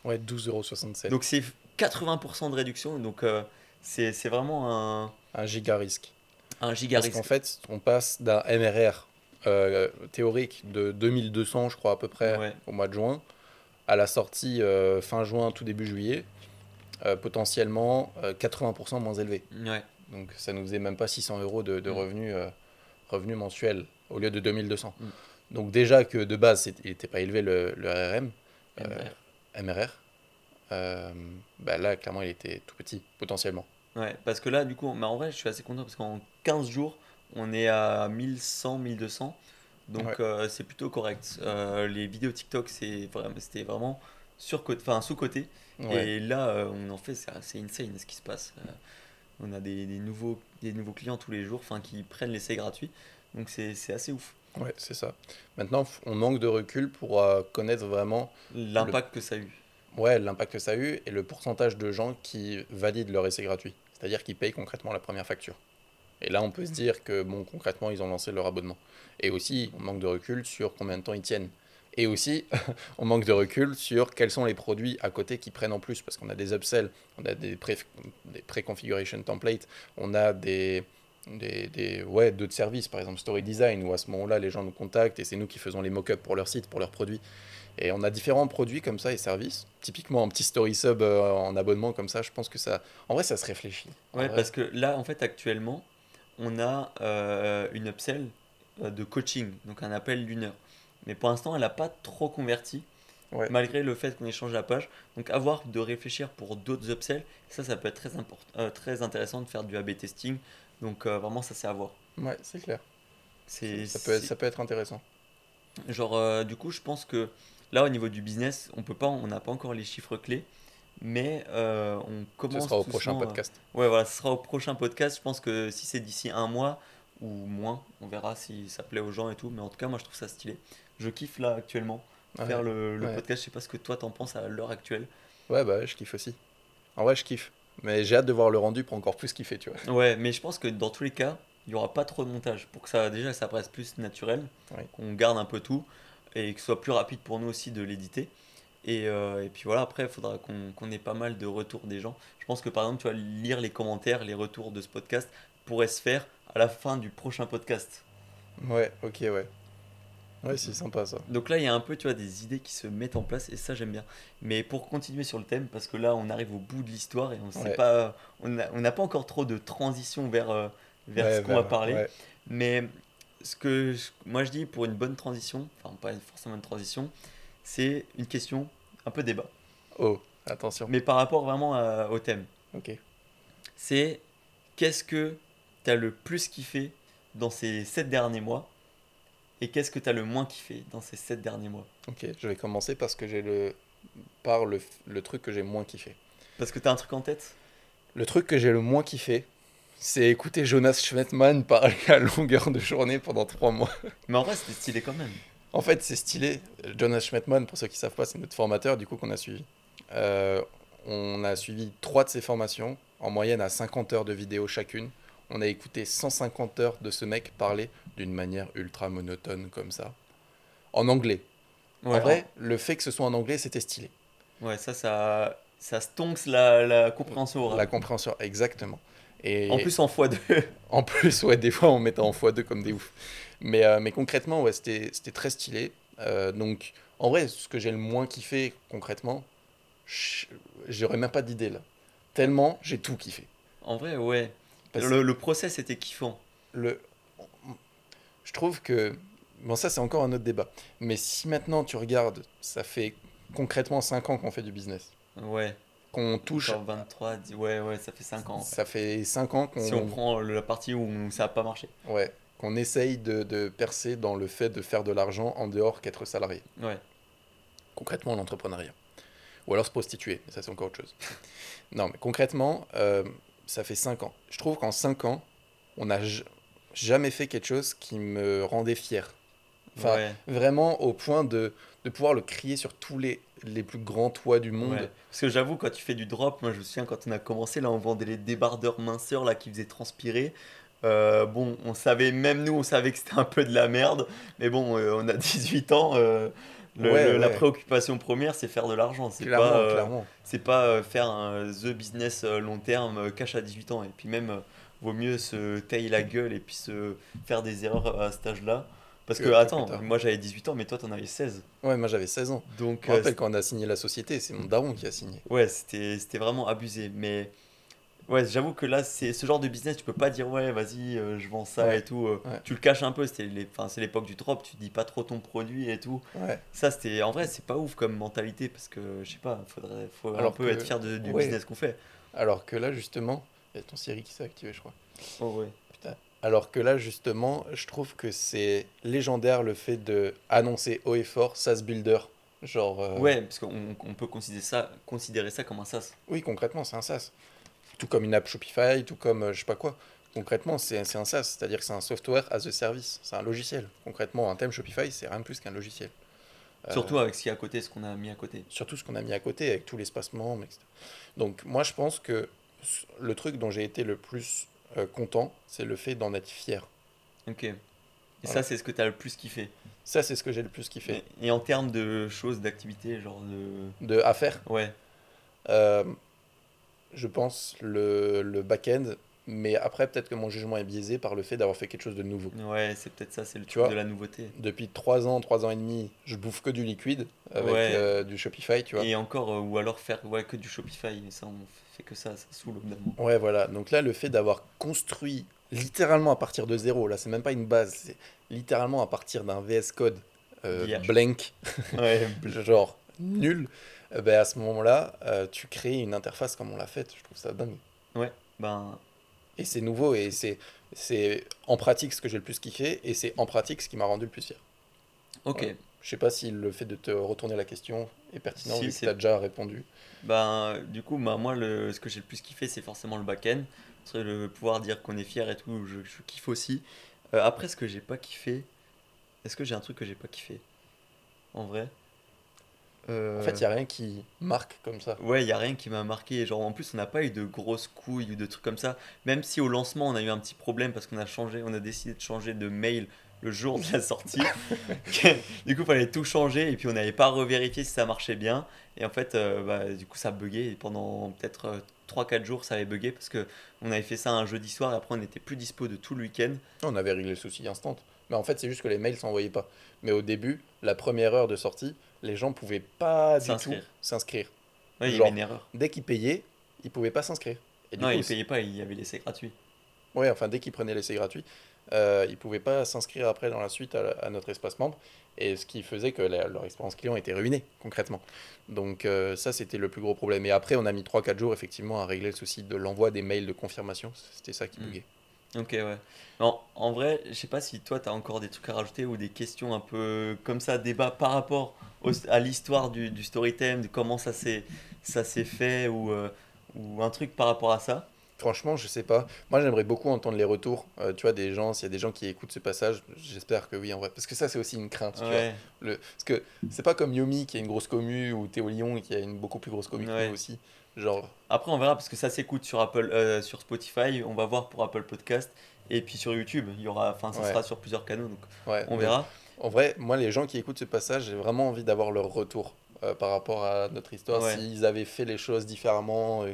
S2: Ouais, 12,67€.
S1: Donc c'est 80% de réduction. Donc euh, c'est vraiment un,
S2: un giga risque.
S1: un giga
S2: Parce
S1: risque.
S2: qu'en fait, on passe d'un MRR euh, théorique de 2200, je crois, à peu près,
S1: Ouais.
S2: au mois de juin, à la sortie euh, fin juin, tout début juillet, euh, potentiellement euh, 80% moins élevé.
S1: Ouais.
S2: Donc ça nous faisait même pas 600 euros de, de
S1: Mm.
S2: revenus, revenus mensuels au lieu de 2200.
S1: Mm.
S2: Donc déjà que de base, il n'était pas élevé le, le RRM,
S1: MRR.
S2: MRR, bah là, clairement, il était tout petit, potentiellement.
S1: Ouais, parce que là, du coup, mais en vrai, je suis assez content parce qu'en 15 jours, on est à 1100, 1200. Donc,
S2: Ouais.
S1: euh, c'est plutôt correct. Euh, les vidéos TikTok, c'était vraiment sur enfin, sous-côté.
S2: Ouais.
S1: Et là, euh, on en fait, c'est assez insane ce qui se passe. On a des, des nouveaux, des nouveaux clients tous les jours qui prennent l'essai gratuit. Donc, c'est assez ouf
S2: Ouais, c'est ça. Maintenant, on manque de recul pour connaître vraiment
S1: l'impact que ça a eu.
S2: ouais, l'impact que ça a eu et le pourcentage de gens qui valident leur essai gratuit. C'est-à-dire qui payent concrètement la première facture. Et là, on peut se dire que, bon, concrètement, ils ont lancé leur abonnement. Et aussi, on manque de recul sur combien de temps ils tiennent. Et aussi, on manque de recul sur quels sont les produits à côté qui prennent en plus. Parce qu'on a des upsells, on a des pré- des pré-configuration templates, on a des, des, des ouais, d'autres services, par exemple Story Design, où à ce moment-là, les gens nous contactent et c'est nous qui faisons les mock-ups pour leur site, pour leurs produits. Et on a différents produits comme ça et services. Typiquement, un petit story sub euh, en abonnement comme ça, je pense que ça. En vrai, ça se réfléchit.
S1: Ouais,
S2: vrai.
S1: parce que là, en fait, actuellement, on a euh, une upsell euh, de coaching, donc un appel d'une heure. Mais pour l'instant, elle n'a pas trop converti,
S2: Ouais.
S1: malgré le fait qu'on échange la page. Donc, avoir de réfléchir pour d'autres upsells, ça, ça peut être très, import- euh, très intéressant de faire du A-B testing. Donc, euh, vraiment, ça, c'est à voir.
S2: Ouais, c'est clair.
S1: C'est,
S2: Ça peut, être, ça peut être intéressant.
S1: Genre, du coup, je pense que là, au niveau du business, on peut pas, on n'a pas encore les chiffres clés, mais euh, on
S2: Ce
S1: commence
S2: sera au prochain
S1: à-
S2: podcast.
S1: Ouais, voilà, ce sera au prochain podcast. Je pense que si c'est d'ici un mois ou moins, on verra si ça plaît aux gens et tout. Mais en tout cas, moi, je trouve ça stylé. Je kiffe là actuellement faire le, le
S2: ouais.
S1: podcast. Je sais pas ce que toi t'en penses à l'heure actuelle.
S2: Ouais, bah, je kiffe aussi. En vrai, je kiffe. Mais j'ai hâte de voir le rendu pour encore plus kiffer, tu vois.
S1: Ouais, mais je pense que dans tous les cas, il y aura pas trop de montage pour que ça déjà ça paraisse plus naturel,
S2: Ouais.
S1: qu'on garde un peu tout et que ce soit plus rapide pour nous aussi de l'éditer. Et, euh, et puis voilà, après, il faudra qu'on qu'on ait pas mal de retours des gens. Je pense que par exemple, tu vas lire les commentaires, les retours de ce podcast pourraient se faire à la fin du prochain podcast.
S2: Ouais, ok, ouais. Ouais, c'est sympa ça.
S1: Donc là, il y a un peu, tu vois, des idées qui se mettent en place et ça, j'aime bien. Mais pour continuer sur le thème, parce que là, on arrive au bout de l'histoire et on sait
S2: Ouais.
S1: pas, on n'a on n'a pas encore trop de transition vers, euh, vers
S2: Ouais,
S1: ce qu'on va parler.
S2: ouais.
S1: Mais ce que je- moi je dis pour une bonne transition, enfin pas forcément une transition, c'est une question un peu débat.
S2: Oh, attention.
S1: Mais par rapport vraiment à- au thème,
S2: Ok.
S1: c'est qu'est-ce que tu as le plus kiffé dans ces 7 derniers mois et qu'est-ce que tu as le moins kiffé dans ces 7 derniers mois?
S2: Ok, je vais commencer parce que j'ai le par le, le truc que j'ai moins kiffé.
S1: Parce que t'as un truc en tête?
S2: Le truc que j'ai le moins kiffé, c'est écouter Jonas Schmettmann parler à longueur de journée pendant trois mois.
S1: Mais en vrai, c'était stylé quand même.
S2: En fait, c'est stylé. Jonas Schmettmann, pour ceux qui savent pas, c'est notre formateur du coup qu'on a suivi. Euh, on a suivi trois de ses formations, en moyenne à 50 heures de vidéo chacune. On a écouté 150 heures de ce mec parler d'une manière ultra monotone comme ça. En anglais.
S1: Ouais,
S2: en vrai, le fait que ce soit en anglais, c'était stylé.
S1: Ouais, ça, ça, ça stonks la, la compréhension orale.
S2: La compréhension, exactement. Et
S1: En plus, en x2.
S2: En plus, ouais, des fois, on mettait en x2 comme des oufs. Mais, euh, mais concrètement, ouais, c'était c'était très stylé. Euh, donc, en vrai, ce que j'ai le moins kiffé, concrètement, j'aurais même pas d'idée, là. Tellement, j'ai tout kiffé.
S1: en vrai, ouais.
S2: Parce-
S1: Le, le process était kiffant.
S2: Le... Je trouve que... Bon, ça, c'est encore un autre débat. Mais si maintenant, tu regardes, ça fait concrètement 5 ans qu'on fait du business.
S1: Ouais.
S2: Qu'on touche...
S1: Genre 23, dix- ouais, ouais, ça fait 5 ans. en fait.
S2: Ça fait 5 ans qu'on...
S1: Si on prend la partie où ça n'a pas marché.
S2: Ouais, qu'on essaye de, de percer dans le fait de faire de l'argent en dehors qu'être salarié.
S1: Ouais.
S2: concrètement l'entrepreneuriat. Ou alors se prostituer, mais ça c'est encore autre chose. non, mais concrètement, euh, ça fait 5 ans. Je trouve qu'en 5 ans, on n'a jamais fait quelque chose qui me rendait fier. Enfin,
S1: ouais.
S2: Vraiment au point de, de pouvoir le crier sur tous les, les plus grands toits du monde.
S1: ouais. Parce que j'avoue, quand tu fais du drop, moi je me souviens quand on a commencé, là on vendait les débardeurs minceurs là qui faisaient transpirer. Euh, bon, on savait, même nous, on savait que c'était un peu de la merde, mais bon, euh, on a 18 ans. euh, le-
S2: Ouais,
S1: le- La préoccupation première, c'est faire de l'argent. C'est pas, c'est pas faire un the business long terme cash à 18 ans. Et puis même, vaut mieux se tailler la gueule et puis se faire des erreurs à cet âge-là. Parce
S2: Que-
S1: attends, moi j'avais 18 ans, mais toi t'en avais 16.
S2: Ouais, moi j'avais 16 ans.
S1: Donc,
S2: Je me
S1: euh,
S2: rappelle quand on a signé la société, c'est mon daron qui a signé.
S1: Ouais, c'était vraiment abusé. Mais ouais, j'avoue que là, c'est ce genre de business, tu peux pas dire ouais, vas-y, euh, je vends ça
S2: Ouais.
S1: et tout. euh,
S2: Ouais.
S1: Tu le caches un peu, c'était c'est l'époque du drop, tu dis pas trop ton produit et tout.
S2: Ouais.
S1: Ça, c'était en vrai, c'est pas ouf comme mentalité parce que je sais pas, faudrait faut un peu
S2: que-
S1: être fier de- du business qu'on fait.
S2: Alors que là, justement, il y a ton Siri qui s'est activé, je crois.
S1: Oh ouais.
S2: Alors que là, justement, je trouve que c'est légendaire le fait de annoncer haut et fort SaaS Builder. Genre, euh,
S1: Ouais, parce qu'on on peut considérer ça, considérer ça comme un SaaS.
S2: oui, concrètement, c'est un SaaS. Tout comme une app Shopify, tout comme euh, je sais pas quoi. Concrètement, c'est un SaaS, c'est-à-dire que c'est un software as a service, c'est un logiciel. Concrètement, un thème Shopify, c'est rien de plus qu'un logiciel. Euh,
S1: Surtout avec ce qu'il y a à côté, ce qu'on a mis à côté.
S2: surtout ce qu'on a mis à côté avec tout l'espacement, etc. Donc moi je pense que le truc dont j'ai été le plus euh, content, c'est le fait d'en être fier.
S1: Ok. Et ça, c'est ce que tu as le plus kiffé.
S2: Ça c'est ce que j'ai le plus kiffé.
S1: Et, et en termes de choses, d'activités, genre de.
S2: De à faire,
S1: Ouais.
S2: euh, je pense le, le back-end, mais après peut-être que mon jugement est biaisé par le fait d'avoir fait quelque chose de nouveau.
S1: Ouais, c'est peut-être ça, c'est le
S2: Tu
S1: truc
S2: vois
S1: de la nouveauté.
S2: Depuis 3 ans, 3 ans et demi, je bouffe que du liquide avec
S1: Ouais.
S2: euh, du Shopify, tu vois.
S1: Et encore, euh, ou alors faire ouais, que du Shopify, mais ça, on fait que ça, ça saoule au.
S2: Ouais, voilà. Donc là, le fait d'avoir construit littéralement à partir de zéro, là, c'est même pas une base, c'est littéralement à partir d'un VS Code euh, blank,
S1: Ouais,
S2: genre nul, euh, ben à ce moment-là, tu crées une interface comme on l'a faite. Je trouve ça dingue.
S1: ben,
S2: Et c'est nouveau et c'est c'est en pratique ce que j'ai le plus kiffé et c'est en pratique ce qui m'a rendu le plus fier.
S1: ok.
S2: Ouais. Je sais pas si le fait de te retourner la question est pertinent
S1: Si,
S2: tu as déjà répondu.
S1: Ben, du coup, bah, moi, le, ce que j'ai le plus kiffé, c'est forcément le back-end. C'est le pouvoir dire qu'on est fier et tout, je, je kiffe aussi. Euh, après, ce que j'ai pas kiffé, est-ce que j'ai un truc que j'ai pas kiffé? En vrai? Euh,
S2: En fait, il n'y a rien qui marque comme ça.
S1: Ouais, il y a rien qui m'a marqué. Genre, en plus, on n'a pas eu de grosses couilles ou de trucs comme ça. Même si au lancement, on a eu un petit problème parce qu'on a changé, on a décidé de changer de mail le jour de la sortie. du coup, il fallait tout changer et puis on n'avait pas revérifié si ça marchait bien. Et en fait, euh, bah, du coup, ça buguait. Et pendant peut-être euh, 3-4 jours, ça avait bugué parce que on avait fait ça un jeudi soir et après, on n'était plus dispo de tout le week-end.
S2: On avait réglé le souci instant. Mais en fait, c'est juste que les mails s'envoyaient pas. Mais au début, la première heure de sortie, les gens pouvaient pas du tout
S1: S'inscrire. Ouais, il y avait une erreur.
S2: Dès qu'ils payaient, ils pouvaient pas s'inscrire. Et du
S1: Non,
S2: coup,
S1: ils payaient pas, il y avait l'essai gratuit.
S2: Ouais, enfin, dès qu'ils prenaient l'essai gratuit, euh, ils pouvaient pas s'inscrire après dans la suite à, notre espace membre. Et ce qui faisait que la- leur expérience client était ruinée, concrètement. Donc, euh, ça, c'était le plus gros problème. Et après, on a mis 3-4 jours, effectivement, à régler le souci de l'envoi des mails de confirmation. C'était ça qui
S1: Mm.
S2: buguait.
S1: Ok, ouais. En vrai, je sais pas si toi, tu as encore des trucs à rajouter ou des questions un peu comme ça, débat par rapport au- à l'histoire du, du de comment ça s'est fait ou, euh, ou un truc par rapport à ça?
S2: Franchement, je sais pas. Moi, j'aimerais beaucoup entendre les retours. euh, tu vois, des gens, s'il y a des gens qui écoutent ce passage, j'espère que oui, en vrai. Parce que ça, c'est aussi une crainte, tu vois. Le... Parce que c'est pas comme Yomi qui a une grosse commu ou Théo Lyon qui a une beaucoup plus grosse commu
S1: Ouais.
S2: aussi. Genre,
S1: Après, on verra parce que ça s'écoute sur Apple, euh, sur Spotify. On va voir pour Apple Podcast et puis sur YouTube. Il y aura, enfin, ça
S2: Ouais.
S1: sera sur plusieurs canaux, donc
S2: ouais.
S1: on verra.
S2: En vrai, moi, les gens qui écoutent ce passage, j'ai vraiment envie d'avoir leur retour euh, par rapport à notre histoire.
S1: Ouais.
S2: S'ils avaient fait les choses différemment, euh,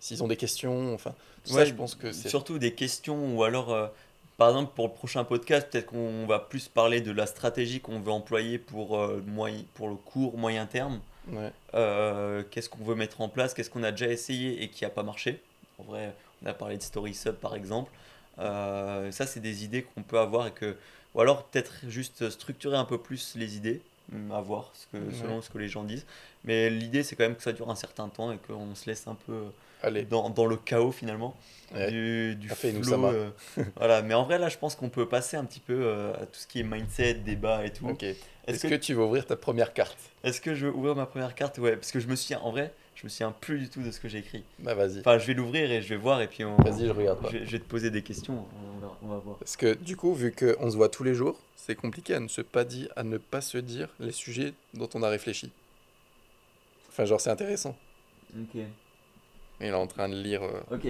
S2: s'ils ont des questions, enfin, tout ça,
S1: Ouais,
S2: je pense que c'est.
S1: Surtout des questions ou alors, par exemple, pour le prochain podcast, peut-être qu'on va plus parler de la stratégie qu'on veut employer pour, euh, moyen, pour le court, moyen terme.
S2: Ouais.
S1: Euh, qu'est-ce qu'on veut mettre en place, qu'est-ce qu'on a déjà essayé et qui n'a pas marché. En vrai, on a parlé de Story Sub par exemple. Euh, ça, c'est des idées qu'on peut avoir et que. Ou alors peut-être juste structurer un peu plus les idées, hum, à voir ce que,
S2: Ouais.
S1: selon ce que les gens disent. Mais l'idée, c'est quand même que ça dure un certain temps et qu'on se laisse un peu
S2: Allez,
S1: dans, dans le chaos finalement.
S2: Ouais.
S1: Du, du flow, euh, voilà, mais en vrai, là, je pense qu'on peut passer un petit peu euh, à tout ce qui est mindset, débat et tout. Est-ce
S2: Est-ce
S1: que,
S2: que... tu vas ouvrir ta première carte?
S1: Est-ce que je veux ouvrir ma première carte? Ouais, parce que je me suis, en vrai, je me souviens plus du tout de ce que j'ai écrit.
S2: Bah, vas-y.
S1: Enfin, je vais l'ouvrir et je vais voir et puis on,
S2: Vas-y, je regarde pas.
S1: je, vais, je vais te poser des questions. On, va voir.
S2: Parce que du coup, vu qu'on se voit tous les jours, c'est compliqué à ne, se pas dire, à ne pas se dire les sujets dont on a réfléchi. Enfin, genre, c'est intéressant.
S1: Ok.
S2: Il est en train de lire. euh,
S1: Ok.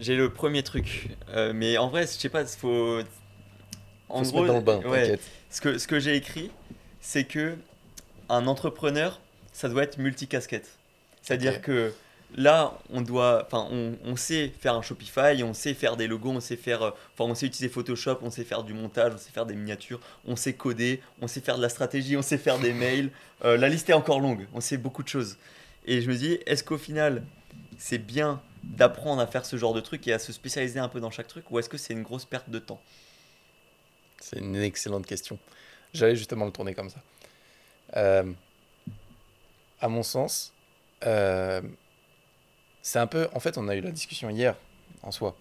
S1: J'ai le premier truc, Euh, mais en vrai, je sais pas, il faut. En
S2: faut se mettre dans le bain,
S1: ouais. Ce que, ce que j'ai écrit, c'est que un entrepreneur, ça doit être multicasquette. C'est-à-dire que là, on doit, enfin, on, on sait faire un Shopify, on sait faire des logos, on sait faire, euh, enfin, on sait utiliser Photoshop, on sait faire du montage, on sait faire des miniatures, on sait coder, on sait faire de la stratégie, on sait faire des mails. Euh, la liste est encore longue. On sait beaucoup de choses. Et je me dis, est-ce qu'au final, c'est bien d'apprendre à faire ce genre de truc et à se spécialiser un peu dans chaque truc, ou est-ce que c'est une grosse perte de temps?
S2: C'est une excellente question. J'allais justement le tourner comme ça. Euh, à mon sens, euh, c'est un peu. En fait, on a eu la discussion hier, en soi.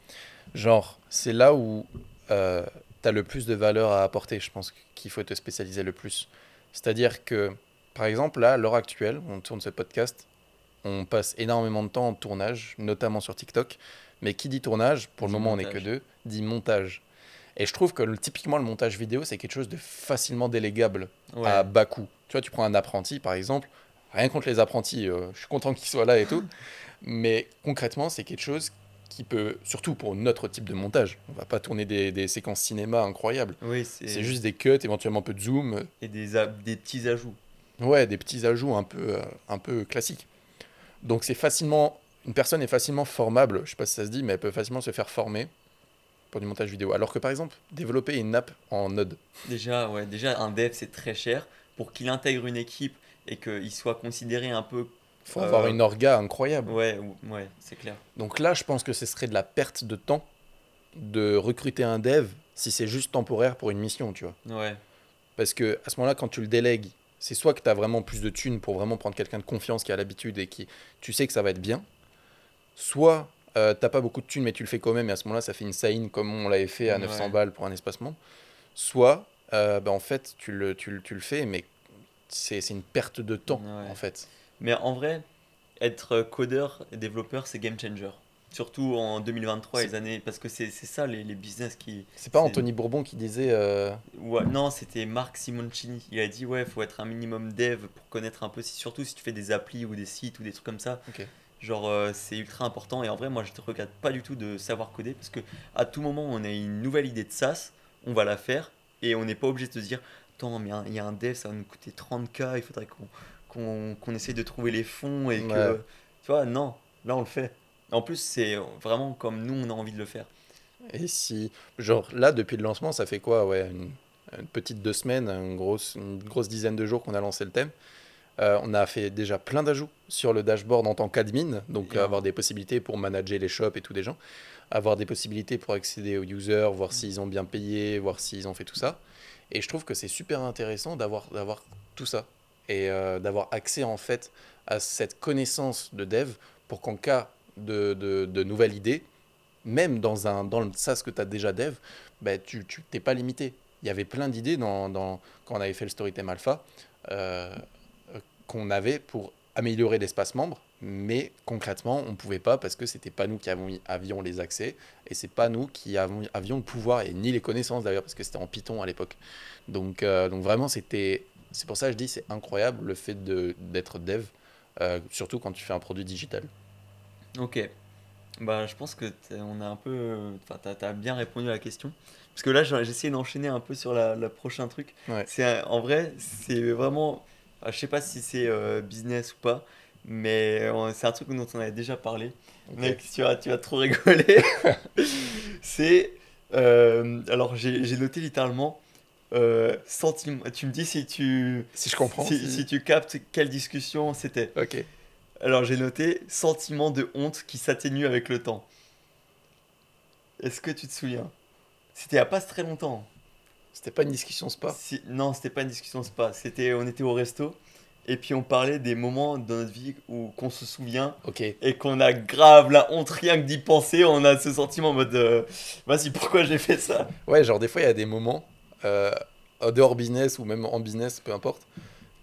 S2: Genre, c'est là où tu as le plus de valeur à apporter, je pense qu'il faut te spécialiser le plus. C'est-à-dire que, par exemple, là, à l'heure actuelle, on tourne ce podcast, on passe énormément de temps en tournage, notamment sur TikTok. Mais qui dit tournage, pour le moment on n'est que deux, dit montage. Et je trouve que le- typiquement le montage vidéo, c'est quelque chose de facilement délégable
S1: Ouais.
S2: à bas coût. Tu vois, tu prends un apprenti par exemple, rien contre les apprentis, euh, je suis content qu'ils soient là et tout. Mais concrètement, c'est quelque chose qui peut, surtout pour notre type de montage, on va pas tourner des, des séquences cinéma incroyables.
S1: Oui, c'est
S2: juste des cuts, éventuellement un peu de zoom,
S1: et des, a- des petits ajouts.
S2: Ouais, des petits ajouts un peu, euh, un peu classiques. Donc c'est facilement, une personne est facilement formable, je sais pas si ça se dit, mais elle peut facilement se faire former pour du montage vidéo. Alors que par exemple, développer une app en Node,
S1: Déjà, ouais, déjà un dev c'est très cher pour qu'il intègre une équipe et qu'il soit considéré un peu.
S2: faut
S1: Euh,
S2: avoir une orga incroyable.
S1: Ouais, ou- ouais, c'est clair.
S2: Donc là, je pense que ce serait de la perte de temps de recruter un dev si c'est juste temporaire pour une mission, tu vois.
S1: Ouais,
S2: Parce que à ce moment-là, quand tu le délègues, c'est soit que tu as vraiment plus de thunes pour vraiment prendre quelqu'un de confiance qui a l'habitude et qui tu sais que ça va être bien, soit euh, t'as pas beaucoup de thunes mais tu le fais quand même et à ce moment-là ça fait une sign comme on l'avait fait à 900
S1: Ouais.
S2: balles pour un espacement, soit euh, bah, en fait tu le, tu, le- tu le fais mais c'est c'est une perte de temps
S1: Ouais.
S2: en fait.
S1: mais en vrai, être codeur et développeur c'est game changer. Surtout en 2023,
S2: C'est-
S1: les années. Parce que c'est c'est ça les, les business qui.
S2: C'est pas Anthony Bourbon qui disait euh,
S1: Ouais, non, c'était Marc Simoncini. Il a dit ouais, faut être un minimum dev pour connaître un peu, si, surtout si tu fais des applis ou des sites ou des trucs comme ça. Genre, euh, c'est ultra important. Et en vrai, moi, je te regarde pas du tout de savoir coder parce que à tout moment, on a une nouvelle idée de SaaS, on va la faire et on n'est pas obligé de se dire, attends, mais il y a un dev, ça va nous coûter 30K, il faudrait qu'on qu'on qu'on essaye de trouver les fonds et que. Tu vois, non, là, on le fait. En plus, c'est vraiment comme nous, on a envie de le faire.
S2: Et si, genre là, depuis le lancement, ça fait quoi Ouais, une, une petite deux semaines, une grosse, une grosse dizaine de jours qu'on a lancé le thème. Euh, on a fait déjà plein d'ajouts sur le dashboard en tant qu'admin, donc avoir des possibilités pour manager les shops et tout des gens, avoir des possibilités pour accéder aux users, voir s'ils ont bien payé, voir s'ils ont fait tout ça. Et je trouve que c'est super intéressant d'avoir d'avoir tout ça et euh, d'avoir accès en fait à cette connaissance de dev pour qu'en cas de, de, de nouvelle idée, même dans, un, dans le SaaS que tu as déjà dev, bah, tu t'es pas limité. Il y avait plein d'idées dans, quand on avait fait le Storytime Alpha euh, qu'on avait pour améliorer l'espace membre, mais concrètement, on ne pouvait pas parce que c'était pas nous qui avions, les accès et c'est pas nous qui avions, avions le pouvoir et ni les connaissances d'ailleurs parce que c'était en Python à l'époque. Donc, euh, donc vraiment, c'était c'est pour ça que je dis c'est incroyable le fait d'être dev, euh, surtout quand tu fais un produit digital.
S1: Ok. Bah, je pense que on a un peu, enfin, t'as as bien répondu à la question. Parce que là, j'ai essayé d'enchaîner un peu sur la, prochain truc. C'est en vrai, c'est vraiment, je sais pas si c'est euh, business ou pas, mais c'est un truc dont on avait déjà parlé. Mec, tu vas, tu vas trop rigoler. c'est, euh, alors j'ai noté littéralement euh, sentiment. Tu me dis si tu.
S2: Si je comprends.
S1: Si, tu captes quelle discussion c'était.
S2: Ok.
S1: Alors j'ai noté sentiment de honte qui s'atténue avec le temps. Est-ce que tu te souviens? C'était a pas très longtemps.
S2: C'était pas une discussion spa
S1: si, Non, c'était pas une discussion spa. C'était, on était au resto et puis on parlait des moments dans notre vie où qu'on se souvient
S2: Ok.
S1: et qu'on a grave la honte rien que d'y penser. On a ce sentiment en mode euh, vas-y pourquoi j'ai fait ça?
S2: Ouais, genre des fois il y a des moments euh, dehors business ou même en business, peu importe,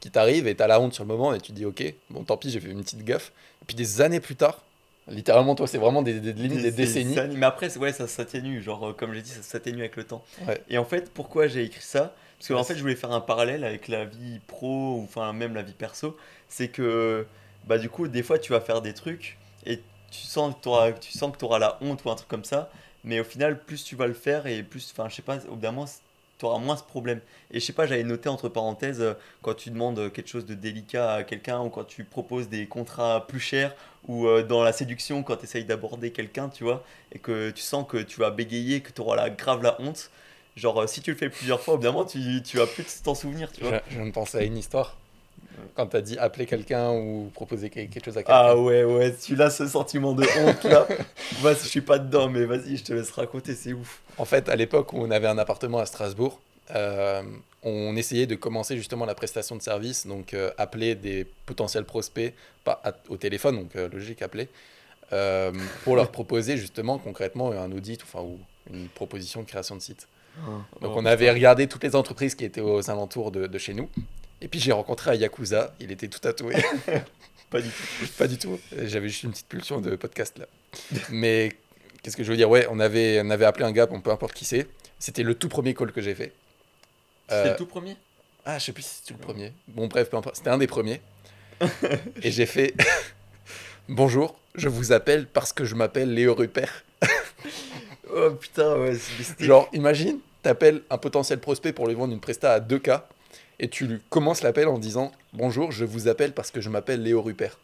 S2: qui t'arrive et t'as la honte sur le moment et tu dis ok, bon tant pis, j'ai fait une petite gaffe. Et puis des années plus tard, littéralement toi c'est vraiment des, des, des, décennies.
S1: mais après ouais ça s'atténue, genre euh, comme j'ai dit ça s'atténue avec le temps. Et en fait pourquoi j'ai écrit ça? Parce que en fait je voulais faire un parallèle avec la vie pro ou enfin même la vie perso. C'est que bah du coup des fois tu vas faire des trucs et tu sens que tu auras, tu sens que auras la honte ou un truc comme ça. Mais au final, plus tu vas le faire et plus, enfin, je sais pas, au bout d'un moment, tu auras moins ce problème. Et je sais pas, j'avais noté entre parenthèses, euh, quand tu demandes quelque chose de délicat à quelqu'un, ou quand tu proposes des contrats plus chers, ou euh, dans la séduction, quand tu essayes d'aborder quelqu'un, tu vois, et que tu sens que tu vas bégayer, que tu auras la, grave la honte. Genre, euh, si tu le fais plusieurs fois, évidemment, tu, tu vas plus t'en souvenir, tu vois.
S2: Je, je de penser à une histoire. Quand tu as dit appeler quelqu'un ou proposer quelque chose à quelqu'un.
S1: Ah ouais, ouais, tu l'as ce sentiment de honte là. Moi, je suis pas dedans, mais vas-y, je te laisse raconter, c'est ouf.
S2: En fait, à l'époque où on avait un appartement à Strasbourg, euh, on essayait de commencer justement la prestation de service, donc euh, appeler des potentiels prospects pas au téléphone, donc euh, logique appeler, pour leur proposer justement concrètement un audit enfin, ou une proposition de création de site. Oh. donc on avait regardé toutes les entreprises qui étaient aux alentours de, de chez nous, et puis j'ai rencontré un Yakuza, il était tout tatoué.
S1: pas du tout.
S2: pas du tout, j'avais juste une petite pulsion de podcast là. Mais qu'est-ce que je veux dire? Ouais, on avait, on avait appelé un gars, peu importe qui c'est. C'était le tout premier call que j'ai fait.
S1: C'était le euh, tout premier?
S2: Ah, je sais plus si c'était le premier. Bon, bref, C'était un des premiers. et j'ai fait Bonjour, je vous appelle parce que je m'appelle Léo Rupert.
S1: oh putain, ouais.
S2: Genre, imagine, t'appelles un potentiel prospect pour lui vendre une presta à 2K et tu lui commences l'appel en disant Bonjour, je vous appelle parce que je m'appelle Léo Rupert.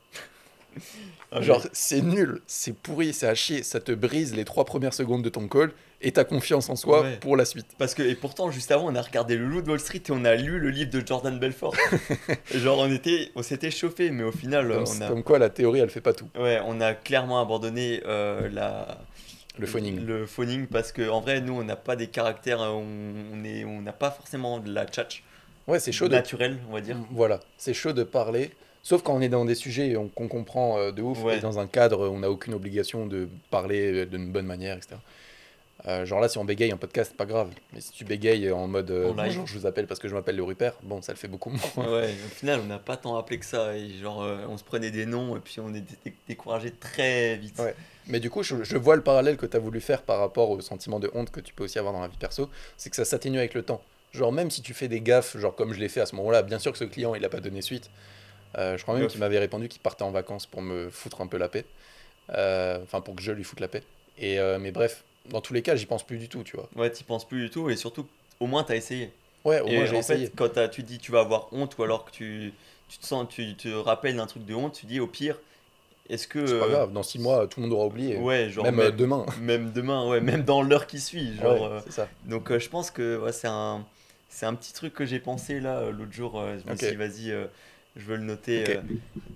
S2: Ah, Genre, c'est nul, c'est pourri, c'est à chier, ça te brise les trois premières secondes de ton call et ta confiance en soi pour la suite.
S1: Parce que, et pourtant, juste avant, on a regardé Le Loup de Wall Street et on a lu le livre de Jordan Belfort. genre, on était, on s'était chauffé, mais au final,
S2: comme,
S1: on a.
S2: Comme quoi, la théorie, elle fait pas tout.
S1: Ouais, on a clairement abandonné euh, la.
S2: Le phoning.
S1: Le phoning, parce qu'en vrai, nous, on n'a pas des caractères, on n'a on pas forcément de la tchatch.
S2: Ouais, c'est chaud.
S1: Naturel, on va dire.
S2: Voilà, c'est chaud de parler Sauf quand on est dans des sujets qu'on comprend euh, de ouf, et dans un cadre où on n'a aucune obligation de parler euh, d'une bonne manière, etc. Euh, genre là, si on bégaye en podcast, pas grave. Mais si tu bégayes en mode bonjour, je vous appelle parce que je m'appelle le Rupert, bon, ça le fait beaucoup moins.
S1: Ouais, au final, on n'a pas tant appelé que ça. Et genre, on se prenait des noms et puis on était découragé très vite.
S2: Ouais. Mais du coup, je, je, vois le parallèle que tu as voulu faire par rapport au sentiment de honte que tu peux aussi avoir dans la vie perso, c'est que ça s'atténue avec le temps. Genre, même si tu fais des gaffes, genre comme je l'ai fait à ce moment-là, bien sûr que ce client, il n'a pas donné suite. Euh, je crois même qu'il m'avait répondu qu'il partait en vacances pour me foutre un peu la paix. Euh, enfin, pour que je lui foute la paix. Et, euh, mais bref, dans tous les cas, j'y pense plus du tout, tu vois.
S1: Ouais, t'y penses plus du tout, et surtout, au moins, t'as essayé.
S2: Ouais, au moins, j'ai essayé.
S1: Fait, quand tu dis tu vas avoir honte, ou alors que tu, tu te sens, tu te rappelles d'un truc de honte, tu dis au pire, est-ce que.
S2: C'est pas grave, dans six mois, tout le monde aura oublié.
S1: Ouais, genre.
S2: Même, demain.
S1: Même demain, ouais, même dans l'heure qui suit. Genre,
S2: ouais, ça.
S1: Donc, je pense que ouais, c'est un. C'est un petit truc que j'ai pensé là l'autre jour. je me suis dit, vas-y, je veux le noter. Euh.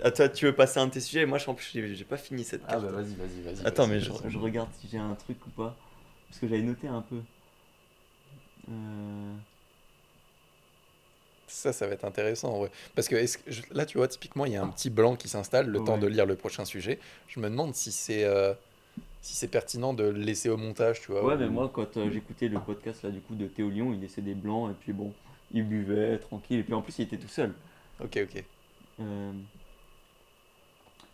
S1: À toi, tu veux passer un de tes sujets? Moi, je, j'ai pas fini cette
S2: carte. Ah bah vas-y, vas-y, vas-y.
S1: Attends, mais je, je, regarde si j'ai un truc ou pas. Parce que j'avais noté un peu. Euh...
S2: Ça, ça va être intéressant, ouais. Parce que, que là, tu vois, typiquement, il y a un petit blanc qui s'installe, le temps de lire le prochain sujet. Je me demande si c'est... Euh, si c'est pertinent de le laisser au montage, tu vois.
S1: Ouais,
S2: ou-
S1: mais moi, quand euh, j'écoutais le podcast là, du coup, de Théo Lyon, il laissait des blancs et puis bon, il buvait tranquille. Et puis en plus, il était tout seul.
S2: Ok, ok.
S1: Euh,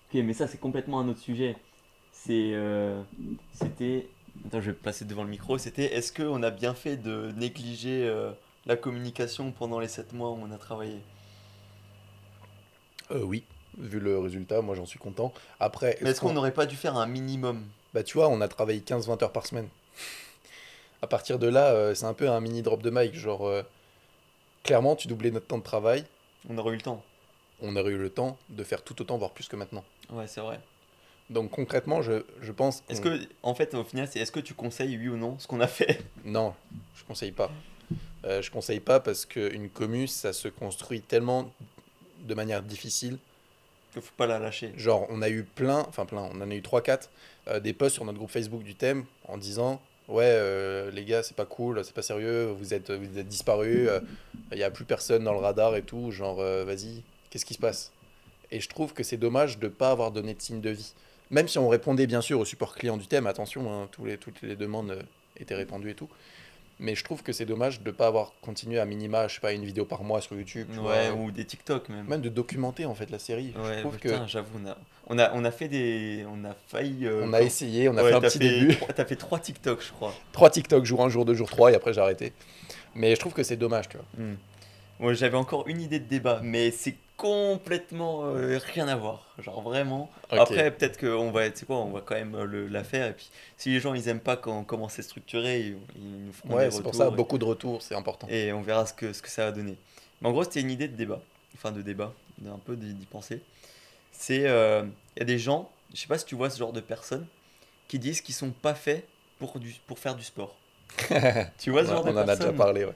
S1: Ok, mais ça, c'est complètement un autre sujet. C'est. euh, C'était. Attends, je vais placer devant le micro. C'était est-ce qu'on a bien fait de négliger la communication pendant les 7 mois où on a travaillé?
S2: Euh, oui, vu le résultat, moi j'en suis content. Après,
S1: Mais est-ce qu'on n'aurait pas dû faire un minimum?
S2: Bah tu vois, on a travaillé 15-20 heures par semaine. À partir de là, euh, c'est un peu un mini drop de mic. Genre, euh, clairement, tu doublais notre temps de travail.
S1: On aurait eu le temps.
S2: On aurait eu le temps de faire tout autant, voire plus que maintenant.
S1: Ouais, c'est vrai.
S2: Donc concrètement, je, je pense...
S1: Est-ce que, en fait, au final, c'est est-ce que tu conseilles, oui ou non, ce qu'on a fait?
S2: Non, je conseille pas. Euh, je conseille pas parce qu'une commu, ça se construit tellement de manière difficile.
S1: Qu'il faut pas la lâcher
S2: Genre, on a eu plein, enfin plein, on en a eu 3-4, euh, des posts sur notre groupe Facebook du thème en disant Ouais, euh, les gars, c'est pas cool, c'est pas sérieux, vous êtes, vous êtes disparus, il y a plus personne dans le radar et tout. Genre, euh, vas-y, qu'est-ce qui se passe? Et je trouve que c'est dommage de pas avoir donné de signe de vie. Même si on répondait bien sûr au support client du thème, attention, hein, tous les, toutes les demandes euh, étaient répondues et tout. Mais je trouve que c'est dommage de pas avoir continué à minima, je sais pas, une vidéo par mois sur YouTube. tu
S1: Ouais,
S2: vois,
S1: ou des TikTok même.
S2: même de documenter en fait la série.
S1: Ouais,
S2: je trouve que
S1: putain, j'avoue, on a, on, a, on a fait des. On a failli. euh,
S2: on a essayé, on a
S1: Ouais,
S2: fait un petit
S1: fait
S2: début.
S1: trois- T'as fait 3 TikTok, je crois.
S2: Trois TikTok, jour 1, jour 2, jour 3, et après j'ai arrêté. Mais je trouve que c'est dommage, tu vois.
S1: Hmm. Ouais, J'avais encore une idée de débat, mais c'est complètement euh, rien à voir. Genre vraiment. Après, peut-être qu'on va, tu sais quoi, on va quand même euh, le, la faire. Et puis, si les gens ils aiment pas quand, comment c'est structuré, ils, ils nous feront
S2: Ouais,
S1: des
S2: c'est pour
S1: retours
S2: ça, beaucoup de retours, c'est important.
S1: et, on verra ce que, ce que ça va donner. Mais en gros, c'était une idée de débat. Enfin, de débat, un peu d'y penser. C'est. euh, Il y a des gens, je sais pas si tu vois ce genre de personnes, qui disent qu'ils sont pas faits pour, du, pour faire du sport. tu vois ce
S2: on
S1: genre de
S2: en a déjà
S1: personnes
S2: parlé, ouais.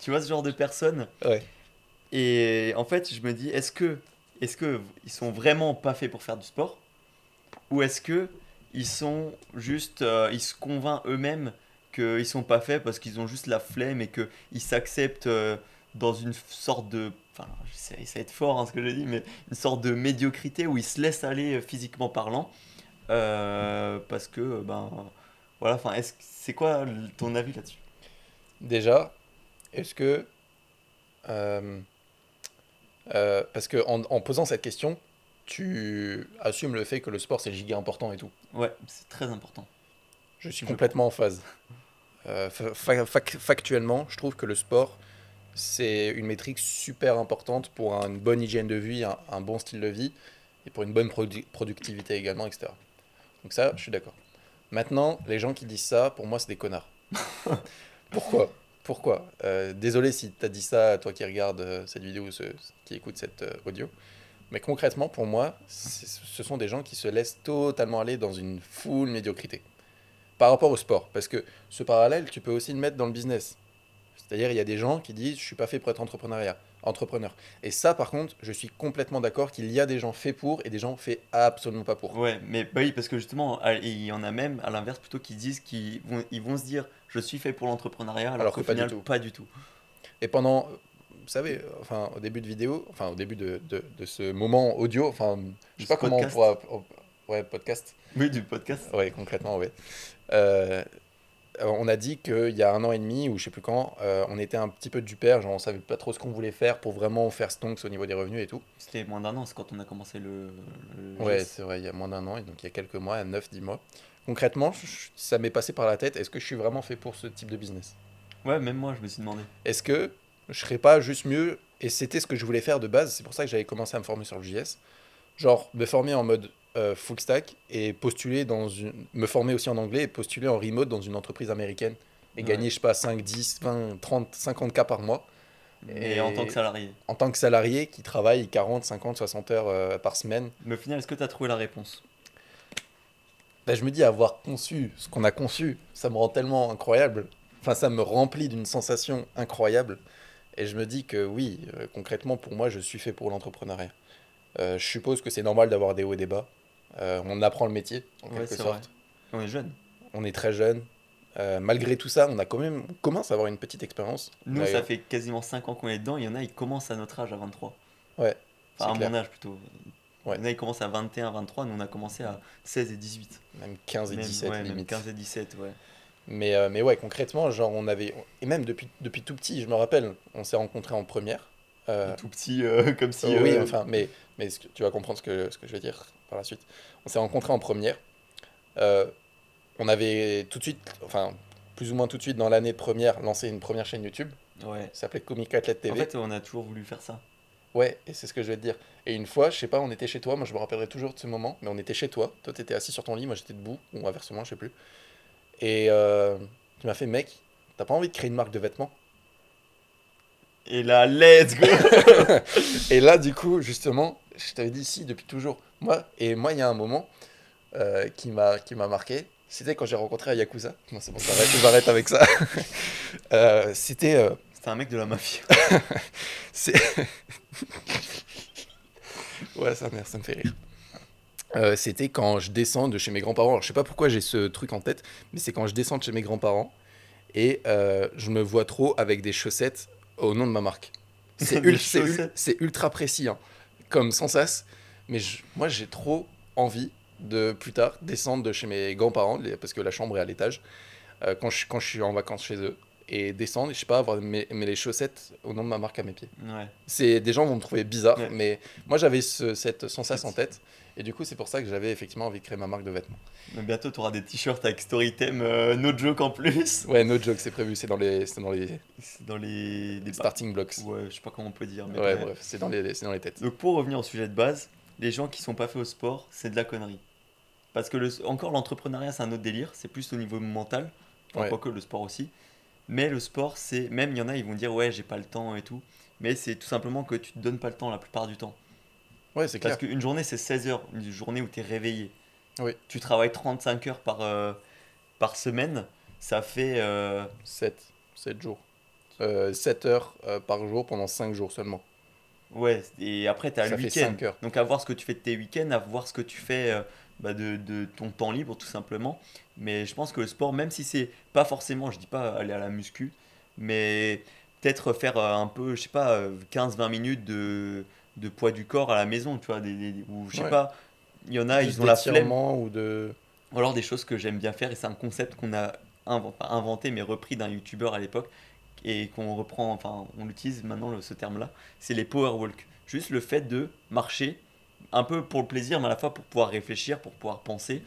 S1: Tu vois ce genre de personnes
S2: Ouais.
S1: Et en fait, je me dis, est-ce que, est-ce que ils sont vraiment pas faits pour faire du sport, ou est-ce que ils sont juste, euh, ils se convainquent eux-mêmes qu'ils sont pas faits parce qu'ils ont juste la flemme et que ils s'acceptent euh, dans une sorte de, enfin, ça va être fort hein, ce que je dis, mais une sorte de médiocrité où ils se laissent aller euh, physiquement parlant, parce que ben voilà, enfin, c'est quoi ton avis là-dessus?
S2: Déjà, est-ce que. Euh, parce que en, en posant cette question, tu assumes le fait que le sport c'est giga important et tout.
S1: Ouais, c'est très important.
S2: Je suis complètement en phase. Euh, fa- fa- fac- factuellement, je trouve que le sport, c'est une métrique super importante pour un- une bonne hygiène de vie, un, un bon style de vie, et pour une bonne produ- productivité également, etc. Donc ça, je suis d'accord. Maintenant, les gens qui disent ça, pour moi, c'est des connards. Pourquoi? Pourquoi Euh, Désolé si tu as dit ça, toi qui regardes euh, cette vidéo ou qui écoute cette euh, audio. Mais concrètement, pour moi, ce sont des gens qui se laissent totalement aller dans une full médiocrité par rapport au sport. Parce que ce parallèle, tu peux aussi le mettre dans le business. C'est-à-dire, il y a des gens qui disent Je suis pas fait pour être entrepreneuriat, entrepreneur. Et ça, par contre, je suis complètement d'accord qu'il y a des gens faits pour et des gens faits absolument pas pour.
S1: Ouais, mais bah oui, parce que justement, à- il y en a même, à l'inverse, plutôt qui disent qu'ils vont, ils vont se dire je suis fait pour l'entrepreneuriat, alors,
S2: que pas du
S1: final,
S2: tout.
S1: pas du tout.
S2: Et pendant, vous savez, enfin, au début de vidéo, enfin, au début de, de, de ce moment audio, enfin, je sais pas comment on pourra. Ouais, podcast.
S1: Oui, du podcast.
S2: Ouais, concrètement, ouais. Euh, on a dit qu'il y a un an et demi, ou je sais plus quand, euh, on était un petit peu du père, genre on savait pas trop ce qu'on voulait faire pour vraiment faire stonks au niveau des revenus et tout.
S1: C'était moins d'un an, c'est quand on a commencé le. le
S2: Ouais, c'est vrai, il y a moins d'un an, et donc il y a quelques mois, 9-10 mois. Concrètement, je- ça m'est passé par la tête, est-ce que je suis vraiment fait pour ce type de business?
S1: Ouais, même moi, je me suis demandé.
S2: Est-ce que je serais pas juste mieux, et c'était ce que je voulais faire de base, c'est pour ça que j'avais commencé à me former sur le JS, genre me former en mode euh, full stack et postuler dans une... me former aussi en anglais et postuler en remote dans une entreprise américaine et
S1: Ouais.
S2: gagner, je sais pas, 5, 10, 20, 30, 50 k par mois
S1: Et,
S2: Et-
S1: en tant que salarié.
S2: en tant que salarié qui travaille 40, 50, 60 heures euh, par semaine.
S1: Mais au final, est-ce que tu as trouvé la réponse?
S2: Bah, je me dis, avoir conçu ce qu'on a conçu, ça me rend tellement incroyable. Enfin, ça me remplit d'une sensation incroyable. Et je me dis que oui, euh, concrètement, pour moi, je suis fait pour l'entrepreneuriat. Euh, je suppose que c'est normal d'avoir des hauts et des bas. Euh, on apprend le métier, en
S1: Ouais,
S2: quelque sorte.
S1: On est jeune.
S2: On est très jeune. Euh, malgré tout ça, on a quand même, on commence à avoir une petite expérience.
S1: Nous, ça fait quasiment 5 ans qu'on est dedans. Il y en a, ils commencent à notre âge à 23.
S2: Ouais,
S1: Enfin, à
S2: c'est
S1: mon âge plutôt.
S2: Ouais.
S1: Il y en a, ils commencent à 21, 23, nous on a commencé à 16 et 18.
S2: Même 15 et
S1: Même-
S2: 17
S1: ouais, même
S2: limite.
S1: 15 et 17, ouais.
S2: Mais, euh, mais ouais, concrètement, genre on avait. Et même depuis, depuis tout petit, je me rappelle, on s'est rencontrés en première. Euh,
S1: Tout petit, euh, comme si.
S2: oui,
S1: euh,
S2: enfin, mais, mais que- tu vas comprendre ce que, ce que je vais dire par la suite. On s'est rencontrés en première. On avait tout de suite, enfin, plus ou moins tout de suite dans l'année première, lancé une première chaîne YouTube.
S1: Ouais.
S2: Ça s'appelait Comic Athlete TV.
S1: En fait, on a toujours voulu faire ça.
S2: Ouais, et c'est ce que je vais te dire. Et une fois, je sais pas, on était chez toi, moi je me rappellerai toujours de ce moment, mais on était chez toi. Toi, t'étais assis sur ton lit, moi j'étais debout, ou inversement, je sais plus. Et euh, tu m'as fait, mec, t'as pas envie de créer une marque de vêtements?
S1: Et là, let's go
S2: Et là, du coup, justement, je t'avais dit si depuis toujours. Moi, et moi, il y a un moment euh, qui m'a qui m'a marqué. C'était quand j'ai rencontré Yakuza. Non, c'est bon, ça arrête, je m'arrête avec ça. Euh, C'était. euh,
S1: C'était un mec de la mafia.
S2: c'est. ouais, ça, merde, ça me fait rire. Euh, C'était quand je descends de chez mes grands-parents. Alors, je sais pas pourquoi j'ai ce truc en tête, mais c'est quand je descends de chez mes grands-parents et euh, je me vois trop avec des chaussettes au nom de ma marque. C'est ultra précis, hein, comme sans sas. Mais je- moi, j'ai trop envie de plus tard descendre de chez mes grands-parents, parce que la chambre est à l'étage, euh, quand, je, quand je suis en vacances chez eux, et descendre, je sais pas, avoir mes, mes- les chaussettes au nom de ma marque à mes pieds.
S1: Ouais.
S2: C'est des gens vont me trouver bizarre,
S1: Ouais.
S2: mais moi j'avais ce, cette sans sas en tête, et du coup c'est pour ça que j'avais effectivement envie de créer ma marque de vêtements.
S1: Mais bientôt, tu auras des t-shirts avec Storytime, euh, no joke en plus.
S2: Ouais, no joke, c'est prévu, c'est dans les, c'est dans les
S1: C'est dans les. des
S2: starting blocks.
S1: Ouais, je sais pas comment on peut dire. Mais
S2: Ouais,
S1: bref.
S2: bref, c'est dans les, c'est dans les têtes.
S1: Donc pour revenir au sujet de base, les gens qui sont pas faits au sport, c'est de la connerie. Parce que le, encore l'entrepreneuriat, c'est un autre délire, c'est plus au niveau mental, enfin,
S2: Ouais.
S1: quoique le sport aussi. Mais le sport, c'est même il y en a, ils vont dire ouais, j'ai pas le temps et tout. Mais c'est tout simplement que tu te donnes pas le temps la plupart du temps.
S2: Ouais, c'est clair.
S1: Parce qu'une journée, c'est 16 heures, une journée où tu es réveillé.
S2: Oui.
S1: Tu travailles 35 heures par, euh, par semaine, ça fait. euh,
S2: 7, 7 jours. Euh, 7 heures euh, par jour pendant 5 jours seulement.
S1: Ouais, et après, tu as
S2: Ça
S1: le week-end.
S2: 5 heures.
S1: Donc, à voir ce que tu fais de tes week-ends, à voir ce que tu fais euh, bah, de, de ton temps libre, tout simplement. Mais je pense que le sport, même si c'est pas forcément, je dis pas aller à la muscu, mais peut-être faire un peu, je sais pas, euh, 15-20 minutes de, de poids du corps à la maison, tu vois, des, des- ou je sais
S2: Ouais.
S1: pas, il y en a,
S2: Juste
S1: ils ont la flemme.
S2: ou de.
S1: Ou alors des choses que j'aime bien faire, et c'est un concept qu'on a inventé, mais repris d'un youtubeur à l'époque, et qu'on reprend, enfin, on utilise maintenant le- ce terme-là, c'est les power walk. Juste le fait de marcher, un peu pour le plaisir, mais à la fois pour pouvoir réfléchir, pour pouvoir penser.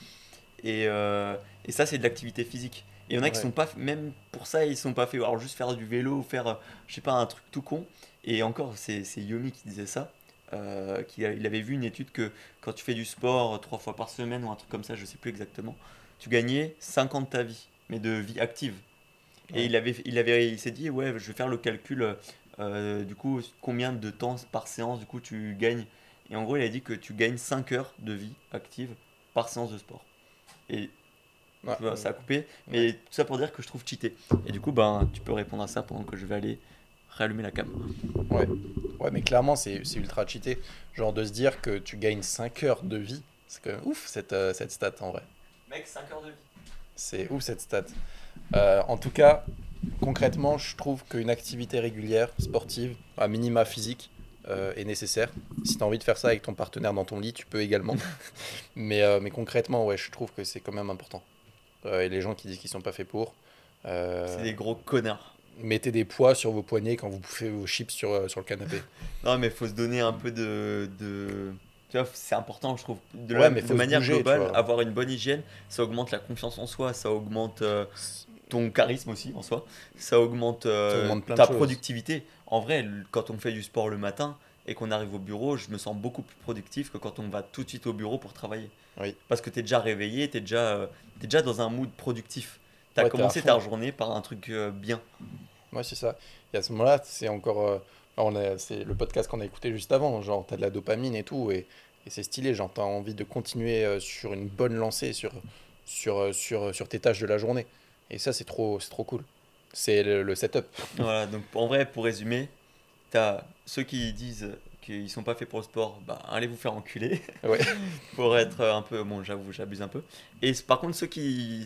S1: Et, euh, et ça, c'est de l'activité physique. Et il y en a qui
S2: Ouais.
S1: sont pas, même pour ça, ils sont pas faits. Alors juste faire du vélo, ou faire, euh, je sais pas, un truc tout con. Et encore, c'est Yomi qui disait ça. Euh, qu'il il avait vu une étude que quand tu fais du sport trois fois par semaine ou un truc comme ça, je sais plus exactement, tu gagnais 5 ans de ta vie, mais de vie active. Et il avait, il avait, il s'est dit ouais, je vais faire le calcul. euh, du coup, combien de temps par séance du coup tu gagnes Et en gros, il a dit que tu gagnes 5 heures de vie active par séance de sport. Et
S2: Ouais.
S1: ça a coupé, mais tout ça pour dire que je trouve cheaté. Et du coup, ben, tu peux répondre à ça pendant que je vais aller rallumer la cam.
S2: Ouais. ouais, mais clairement, c'est c'est ultra cheaté. Genre de se dire que tu gagnes 5 heures de vie, c'est quand même ouf cette, euh, cette stat en vrai.
S1: Mec, 5 heures de vie.
S2: C'est ouf cette stat. Euh, en tout cas, concrètement, je trouve qu'une activité régulière, sportive, à minima physique, euh, est nécessaire. Si tu as envie de faire ça avec ton partenaire dans ton lit, tu peux également. mais, euh, mais concrètement, ouais, je trouve que c'est quand même important. Euh, et les gens qui disent qu'ils sont pas faits pour, euh,
S1: C'est des gros connards.
S2: Mettez des poids sur vos poignets quand vous bouffez vos chips sur, euh, sur le canapé.
S1: Non, mais faut se donner un peu de. de... Tu vois, c'est important, je trouve. De,
S2: Ouais,
S1: la-
S2: mais
S1: de manière
S2: bouger,
S1: globale, avoir une bonne hygiène, ça augmente la confiance en soi, ça augmente euh, ton charisme aussi en soi, ça augmente, euh,
S2: Ça augmente
S1: ta
S2: choses.
S1: productivité. En vrai, quand on fait du sport le matin et qu'on arrive au bureau, je me sens beaucoup plus productif que quand on va tout de suite au bureau pour travailler.
S2: Oui.
S1: Parce que tu es déjà réveillé, tu es, déjà, euh, t'es déjà dans un mood productif. Tu as
S2: Ouais,
S1: commencé ta journée par un truc euh, bien.
S2: Ouais, c'est ça. Et à ce moment-là, c'est encore. euh, on a, c'est le podcast qu'on a écouté juste avant. Genre, t'as de la dopamine et tout. Et, et c'est stylé. Genre, t'as envie de continuer euh, sur une bonne lancée sur, sur, sur, sur tes tâches de la journée. Et ça, c'est trop, c'est trop cool. C'est le, le setup.
S1: Voilà, donc en vrai, pour résumer, t'as ceux qui disent qu'ils sont pas faits pour le sport, bah allez vous faire enculer.
S2: Ouais.
S1: pour être un peu, bon j'avoue, j'abuse un peu. Et par contre, ceux qui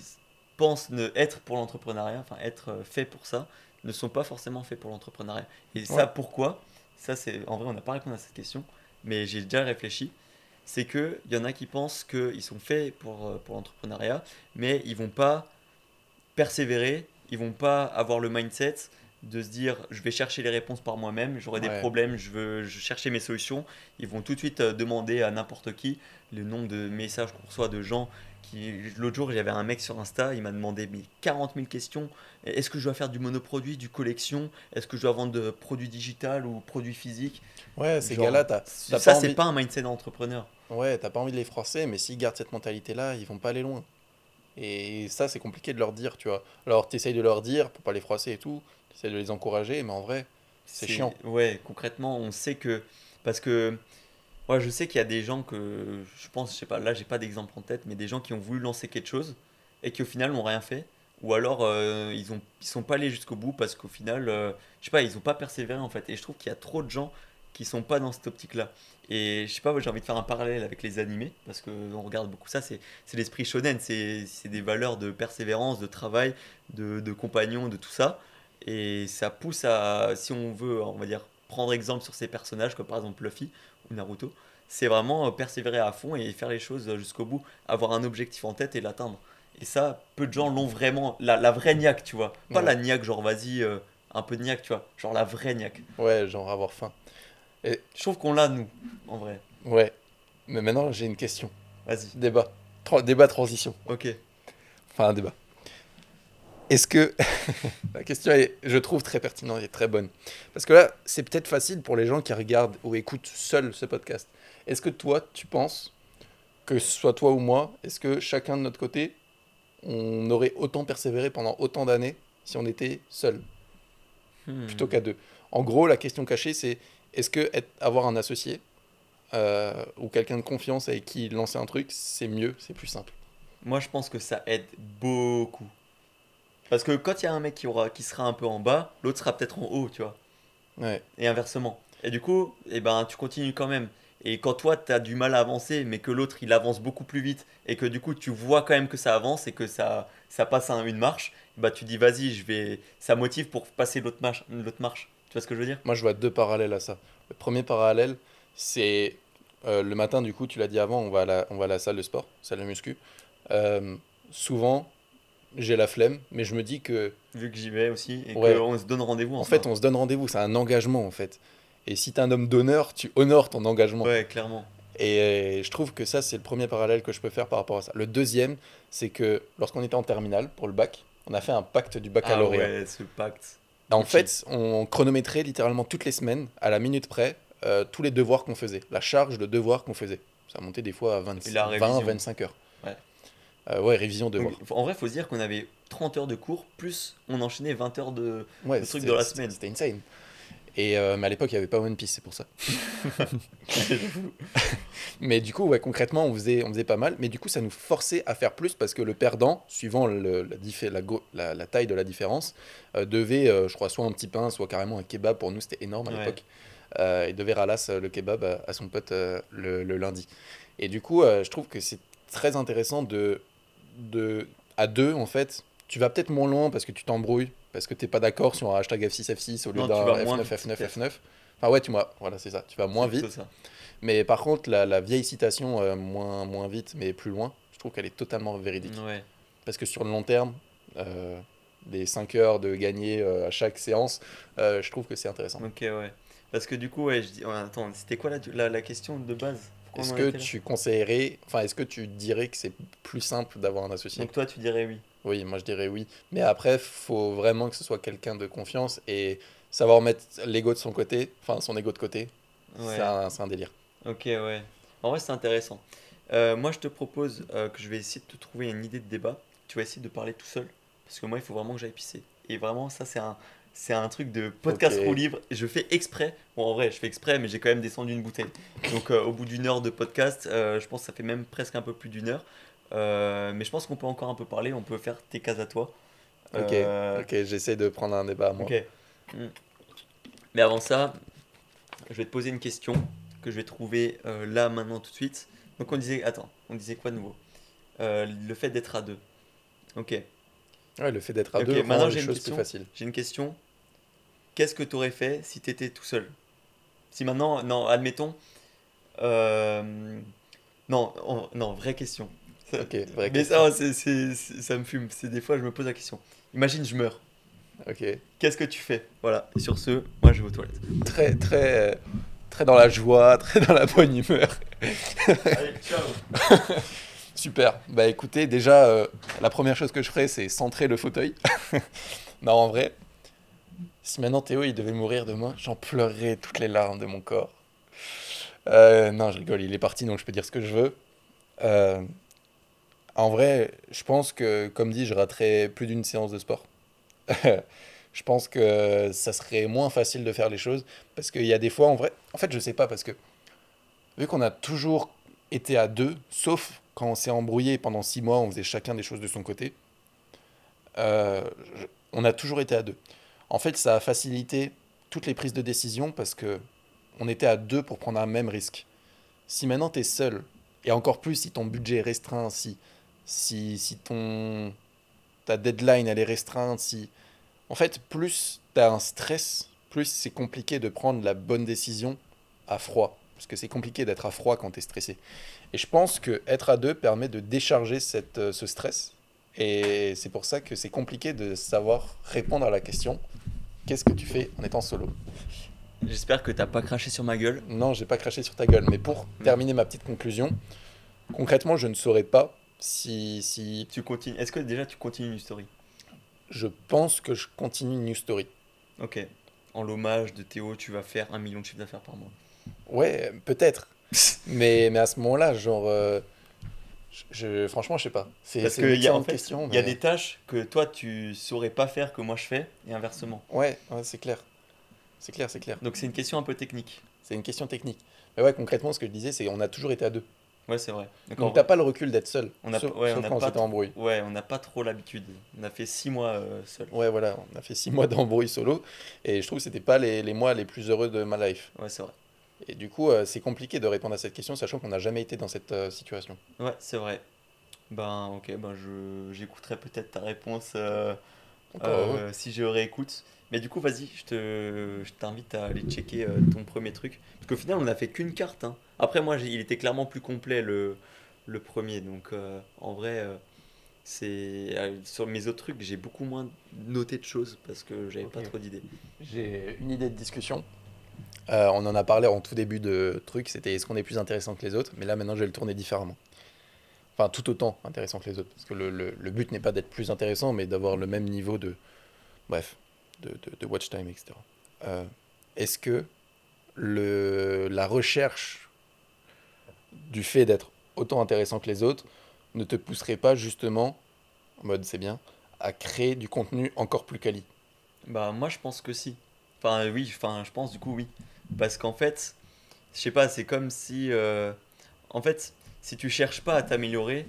S1: pensent ne être pour l'entrepreneuriat, enfin être euh, faits pour ça, ne sont pas forcément faits pour l'entrepreneuriat. Et ça, pourquoi? Ça, c'est en vrai, on n'a pas répondu à cette question, mais j'ai déjà réfléchi. c'est qu'il y en a qui pensent qu'ils sont faits pour, euh, pour l'entrepreneuriat, mais ils vont pas persévérer, ils vont pas avoir le mindset de se dire je vais chercher les réponses par moi-même, j'aurai des problèmes, je veux je chercher mes solutions. Ils vont tout de suite euh, demander à n'importe qui le nombre de messages qu'on reçoit de gens. L'autre jour, j'avais un mec sur Insta, il m'a demandé mais 40 000 questions. Est-ce que je dois faire du monoproduit, du collection? Est-ce que je dois vendre de produits digital ou produits physiques?
S2: Ouais, ces gars-là, t'as
S1: Ça, c'est
S2: envie-
S1: pas un mindset d'entrepreneur.
S2: Ouais, t'as pas envie de les froisser, mais s'ils gardent cette mentalité-là, ils vont pas aller loin. Et ça, c'est compliqué de leur dire, tu vois. Alors, t'essayes de leur dire pour pas les froisser et tout, t'essayes de les encourager, mais en vrai, C'est chiant.
S1: Ouais, concrètement, on sait que. Parce que. Moi, je sais qu'il y a des gens que. Je pense, je sais pas, là, j'ai pas d'exemple en tête, mais des gens qui ont voulu lancer quelque chose et qui au final n'ont rien fait. Ou alors, euh, ils, ont, ils sont pas allés jusqu'au bout parce qu'au final, euh, je sais pas, ils ont pas persévéré en fait. Et je trouve qu'il y a trop de gens qui sont pas dans cette optique-là. Et je sais pas, j'ai envie de faire un parallèle avec les animés parce qu'on regarde beaucoup ça. C'est l'esprit shonen, c'est des valeurs de persévérance, de travail, de, de compagnon, de tout ça. Et ça pousse à, si on veut, on va dire, prendre exemple sur ces personnages, comme par exemple Luffy ou Naruto, c'est vraiment euh, persévérer à fond et faire les choses jusqu'au bout, avoir un objectif en tête et l'atteindre. Et ça, peu de gens l'ont vraiment, la, la vraie niaque, tu vois. Pas
S2: Ouais.
S1: la niaque, genre vas-y, euh, un peu de niaque, tu vois. Genre la vraie niaque.
S2: ouais, genre avoir faim.
S1: Je trouve qu'on l'a, nous, en vrai.
S2: Ouais. Mais maintenant, j'ai une question.
S1: Vas-y.
S2: Débat. Tra- débat transition.
S1: Ok.
S2: Enfin, un débat. Est-ce que. La question est, je trouve, très pertinente et très bonne. Parce que là, c'est peut-être facile pour les gens qui regardent ou écoutent seuls ce podcast. Est-ce que toi, tu penses que ce soit toi ou moi, est-ce que chacun de notre côté, on aurait autant persévéré pendant autant d'années si on était seul
S1: Hmm.
S2: plutôt qu'à deux En gros, la question cachée, c'est est-ce que être- avoir un associé euh, ou quelqu'un de confiance avec qui lancer un truc, c'est mieux, c'est plus simple?
S1: Moi, je pense que ça aide beaucoup. Parce que quand il y a un mec qui, aura, qui sera un peu en bas, l'autre sera peut-être en haut, tu vois.
S2: Ouais.
S1: Et inversement. Et du coup, eh ben, tu continues quand même. Et quand toi, tu as du mal à avancer, mais que l'autre, il avance beaucoup plus vite, et que du coup, tu vois quand même que ça avance et que ça, ça passe à une marche, bah tu dis, vas-y, je vais... ça motive pour passer l'autre marche, l'autre marche. Tu vois ce que je veux dire?
S2: Moi, je vois deux parallèles à ça. Le premier parallèle, c'est euh, le matin, du coup, tu l'as dit avant, on va, à la, on va à la salle de sport, salle de muscu. Euh, souvent, j'ai la flemme, mais je me dis que,
S1: Vu que j'y vais aussi, et
S2: Ouais.
S1: qu'on se donne rendez-vous
S2: en
S1: ensemble.
S2: fait, on se donne rendez-vous, c'est un engagement, en fait. Et si tu es un homme d'honneur, tu honores ton engagement.
S1: Ouais, clairement.
S2: Et euh, je trouve que ça, c'est le premier parallèle que je peux faire par rapport à ça. Le deuxième, c'est que lorsqu'on était en terminale pour le bac, on a fait un pacte du
S1: Ah
S2: baccalauréat.
S1: ouais, ce pacte.
S2: En fait, on chronométrait littéralement toutes les semaines, à la minute près, euh, tous les devoirs qu'on faisait, la charge de devoirs qu'on faisait. Ça montait des fois à 20,
S1: Et la
S2: 20
S1: révision.
S2: 25 heures.
S1: Ouais.
S2: Euh, ouais, révision de
S1: en vrai, faut se dire qu'on avait 30 heures de cours, plus on enchaînait 20 heures de...
S2: Ouais,
S1: le truc
S2: c'était-
S1: de la semaine.
S2: C'était insane. Et euh, mais à l'époque, il n'y avait pas One Piece, c'est pour ça. Mais du coup, ouais, concrètement, on faisait, on faisait pas mal. Mais du coup, ça nous forçait à faire plus parce que le perdant, suivant le- la, la, la- la taille de la différence, euh, devait, euh, je crois, soit un petit pain, soit carrément un kebab. Pour nous, c'était énorme à
S1: Ouais.
S2: l'époque. Il devait ralasse le kebab à, à son pote le, le lundi. Et du coup, je trouve que c'est très intéressant de, de. À deux, en fait, tu vas peut-être moins loin parce que tu t'embrouilles, parce que t'es pas d'accord sur un hashtag F6 F6 au lieu
S1: tu
S2: d'un
S1: vas moins
S2: F9
S1: vite,
S2: F9
S1: peut-être.
S2: F9. Enfin ouais, tu vois, voilà, c'est ça. Tu vas moins vite. Mais par contre, la, la vieille citation, euh, moins, moins vite, mais plus loin, je trouve qu'elle est totalement véridique.
S1: Ouais.
S2: Parce que sur le long terme, euh, les 5 heures de gagner euh, à chaque séance, euh, je trouve que c'est intéressant.
S1: Ok, ouais. Parce que du coup, ouais, je dis. ouais, attends, c'était quoi la, la, la question de base?
S2: Est-ce que tu conseillerais, enfin, est-ce que tu dirais que c'est plus simple d'avoir un associé
S1: Donc toi, tu dirais oui.
S2: Oui, moi je dirais oui. Mais après, faut vraiment que ce soit quelqu'un de confiance et savoir mettre l'ego de son côté, enfin son ego de côté,
S1: Ouais.
S2: c'est un, c'est un délire.
S1: Ok, ouais. En vrai, c'est intéressant. Euh, moi, je te propose euh, que je vais essayer de te trouver une idée de débat. Tu vas essayer de parler tout seul. Parce que moi, il faut vraiment que j'aille pisser. Et vraiment, ça, c'est un, c'est un truc de podcast
S2: Ok.
S1: roue libre. Je fais exprès. Bon, en vrai, je fais exprès, mais j'ai quand même descendu une bouteille. Donc, euh, au bout d'une heure de podcast, euh, je pense que ça fait même presque un peu plus d'une heure. Euh, mais je pense qu'on peut encore un peu parler. On peut faire tes cases à toi.
S2: Ok, ok, j'essaie de prendre un débat à moi.
S1: Ok. Mm. Mais avant ça, je vais te poser une question que je vais trouver là, maintenant, tout de suite. Donc on disait, attends, on disait quoi de nouveau? Le fait d'être à deux. Ok,
S2: Ouais, le fait d'être à
S1: Ok,
S2: deux
S1: maintenant, j'ai une question. j'ai une question. Qu'est-ce que tu aurais fait si tu étais tout seul? Si maintenant, non, admettons, euh, Non, non, vraie question. Ça-
S2: Ok, vraie
S1: Mais
S2: question.
S1: ça, ça me fume. C'est des fois, je me pose la question. Imagine, je meurs.
S2: Ok.
S1: Qu'est-ce que tu fais? Voilà. Et sur ce, moi, je vais aux toilettes.
S2: Très, très, très dans la joie, très dans la bonne humeur.
S1: Allez, ciao.
S2: Super. Bah écoutez, déjà, euh, la première chose que je ferais, c'est centrer le fauteuil. non, en vrai, si maintenant Théo il devait mourir demain, j'en pleurerais toutes les larmes de mon corps. Euh, non, je rigole, il est parti, donc je peux dire ce que je veux. Euh, en vrai, je pense que, comme dit, je raterais plus d'une séance de sport. je pense que ça serait moins facile de faire les choses parce qu'il y a des fois, en vrai, en fait, je sais pas parce que vu qu'on a toujours été à deux, sauf quand on s'est embrouillé pendant six mois, on faisait chacun des choses de son côté. euh, on a toujours été à deux. En fait, ça a facilité toutes les prises de décision parce que on était à deux pour prendre un même risque. Si maintenant tu es seul, et encore plus si ton budget est restreint, si, si, si ton, ta deadline elle est restreinte, si... En fait, plus tu as un stress, plus c'est compliqué de prendre la bonne décision à froid. Parce que c'est compliqué d'être à froid quand tu es stressé. Et je pense que être à deux permet de décharger cette, euh, ce stress. Et c'est pour ça que c'est compliqué de savoir répondre à la question qu'est-ce que tu fais en étant solo?
S1: J'espère que t'as pas craché sur ma gueule.
S2: Non, j'ai pas craché sur ta gueule. Mais pour terminer ma petite conclusion, concrètement, je ne saurais pas si, si
S1: Tu continues. Est-ce que déjà tu continues une story?
S2: Je pense que je continue une news story.
S1: Ok. En l'hommage de Théo, tu vas faire un million de chiffre d'affaires par mois.
S2: Ouais, peut-être. mais, mais à ce moment-là, genre. euh, je, franchement, je sais pas. C'est une
S1: y a, en fait,
S2: question.
S1: il y a des tâches que toi tu saurais pas faire que moi je fais et inversement.
S2: Ouais, ouais, c'est clair. C'est clair, c'est clair.
S1: Donc c'est une question un peu technique.
S2: C'est une question technique. Mais ouais, concrètement, ce que je disais, c'est qu'on a toujours été à deux.
S1: Ouais, c'est vrai. Donc,
S2: t'as pas le recul d'être seul.
S1: On a
S2: sauf
S1: pas- ouais,
S2: sauf
S1: on a
S2: quand on
S1: pas
S2: embrouillé.
S1: Ouais, on n'a pas trop l'habitude. On a fait six mois euh, seul.
S2: Ouais, voilà, on a fait six mois d'embrouille solo. Et je trouve que c'était pas les, les mois les plus heureux de ma life.
S1: Ouais, c'est vrai.
S2: Et du coup, euh, c'est compliqué de répondre à cette question, sachant qu'on n'a jamais été dans cette euh, situation.
S1: Ouais, c'est vrai. Ben ok, ben je j'écouterai peut-être ta réponse euh, euh, si je réécoute. Mais du coup, vas-y, je te je t'invite à aller checker euh, ton premier truc. Parce qu'au final, on n'a fait qu'une carte. hein. Après, moi, j'ai- il était clairement plus complet le, le premier. Donc euh, en vrai, euh, c'est euh, sur mes autres trucs, j'ai beaucoup moins noté de choses parce que j'avais pas
S2: Ok.
S1: trop d'idées.
S2: J'ai une idée de discussion. Euh, on en a parlé en tout début de truc, c'était est-ce qu'on est plus intéressant que les autres, mais là maintenant je vais le tourner différemment. Enfin, tout autant intéressant que les autres, parce que le, but n'est pas d'être plus intéressant, mais d'avoir le même niveau de, bref, de watch time, etc. Euh, est-ce que le, la recherche du fait d'être autant intéressant que les autres ne te pousserait pas justement, en mode c'est bien, à créer du contenu encore plus quali?
S1: Bah moi je pense que si. Enfin oui, enfin je pense du coup oui. Parce qu'en fait, je sais pas, c'est comme si euh, en fait, si tu cherches pas à t'améliorer,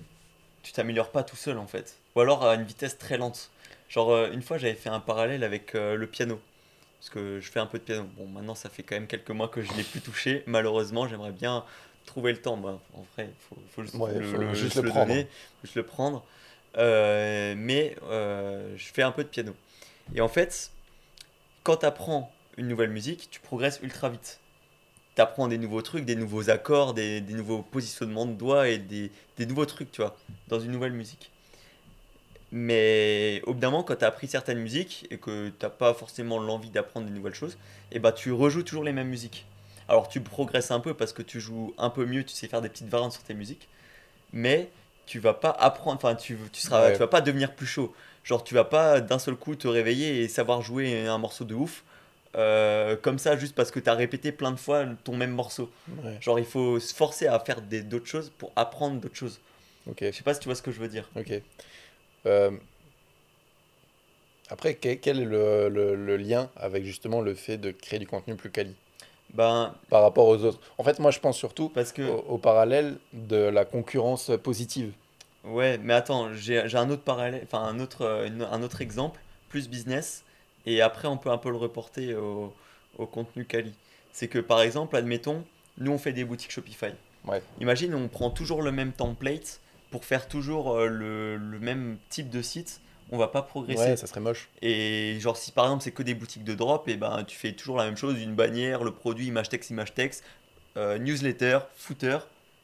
S1: tu t'améliores pas tout seul en fait. Ou alors à une vitesse très lente. Genre euh, une fois j'avais fait un parallèle avec euh, le piano. Parce que je fais un peu de piano. Bon maintenant ça fait quand même quelques mois que je l'ai plus touché. Malheureusement j'aimerais bien trouver le temps. Bah, en vrai, il faut, faut juste,
S2: Ouais,
S1: le,
S2: faut
S1: le-
S2: juste le prendre.
S1: donner, juste le prendre. Mais je fais un peu de piano. Et en fait, quand tu apprends une nouvelle musique, tu progresses ultra vite. Tu apprends des nouveaux trucs, des nouveaux accords, des, des nouveaux positionnements de doigts et des, des nouveaux trucs, tu vois, dans une nouvelle musique. Mais au bout d'un moment, quand tu as appris certaines musiques et que tu pas forcément l'envie d'apprendre des nouvelles choses, et bah tu rejoues toujours les mêmes musiques. Alors tu progresses un peu parce que tu joues un peu mieux, tu sais faire des petites variantes sur tes musiques, mais tu vas pas apprendre, enfin tu, tu, seras,
S2: Ouais.
S1: tu vas pas devenir plus chaud. Genre tu vas pas d'un seul coup te réveiller et savoir jouer un morceau de ouf. Euh, comme ça juste parce que tu as répété plein de fois ton même morceau.
S2: Ouais,
S1: Genre il faut se forcer à faire d'autres choses pour apprendre d'autres choses.
S2: ok.
S1: Je sais pas si tu vois ce que je veux dire.
S2: Ok. Euh, Après, que- quel est le, le- le lien avec justement le fait de créer du contenu plus quali?
S1: Ben
S2: par rapport aux autres En fait, moi, je pense surtout
S1: parce que
S2: au, au parallèle de la concurrence positive.
S1: Ouais, mais attends, j'ai un autre parallèle, enfin un autre, euh, une- un autre exemple, plus business, et après on peut un peu le reporter au, au contenu quali. C'est que par exemple, admettons, nous on fait des boutiques Shopify.
S2: Ouais.
S1: Imagine, on prend toujours le même template pour faire toujours euh, le, le même type de site, on va pas progresser.
S2: Ouais, ça serait moche.
S1: Et genre si par exemple c'est que des boutiques de drop, et ben tu fais toujours la même chose, une bannière, le produit, image texte, image texte, euh, newsletter, footer,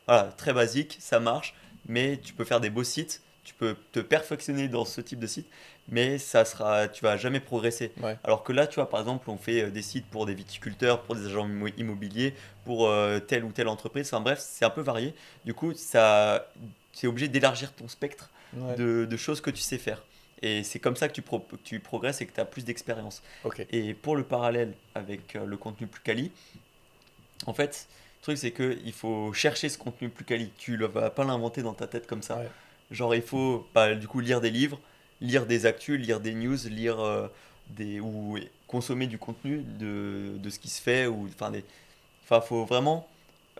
S1: voilà, très basique, ça marche, mais tu peux faire des beaux sites, tu peux te perfectionner dans ce type de site, mais ça sera, tu vas jamais progresser.
S2: Ouais.
S1: Alors que là, tu vois, par exemple, on fait euh, des sites pour des viticulteurs, pour des agents immo- immobiliers, pour euh, telle ou telle entreprise. Enfin bref, c'est un peu varié. Du coup, ça, tu es obligé d'élargir ton spectre
S2: Ouais.
S1: de, de choses que tu sais faire. Et c'est comme ça que tu, pro- que tu progresses et que tu as plus d'expérience. Et pour le parallèle avec euh, le contenu plus quali, en fait, le truc c'est que il faut chercher ce contenu plus quali. Tu ne vas pas l'inventer dans ta tête comme ça.
S2: Ouais.
S1: Genre, il faut bah, du coup lire des livres, lire des actus, lire des news, lire euh, des ou consommer du contenu de, de ce qui se fait ou enfin des faut vraiment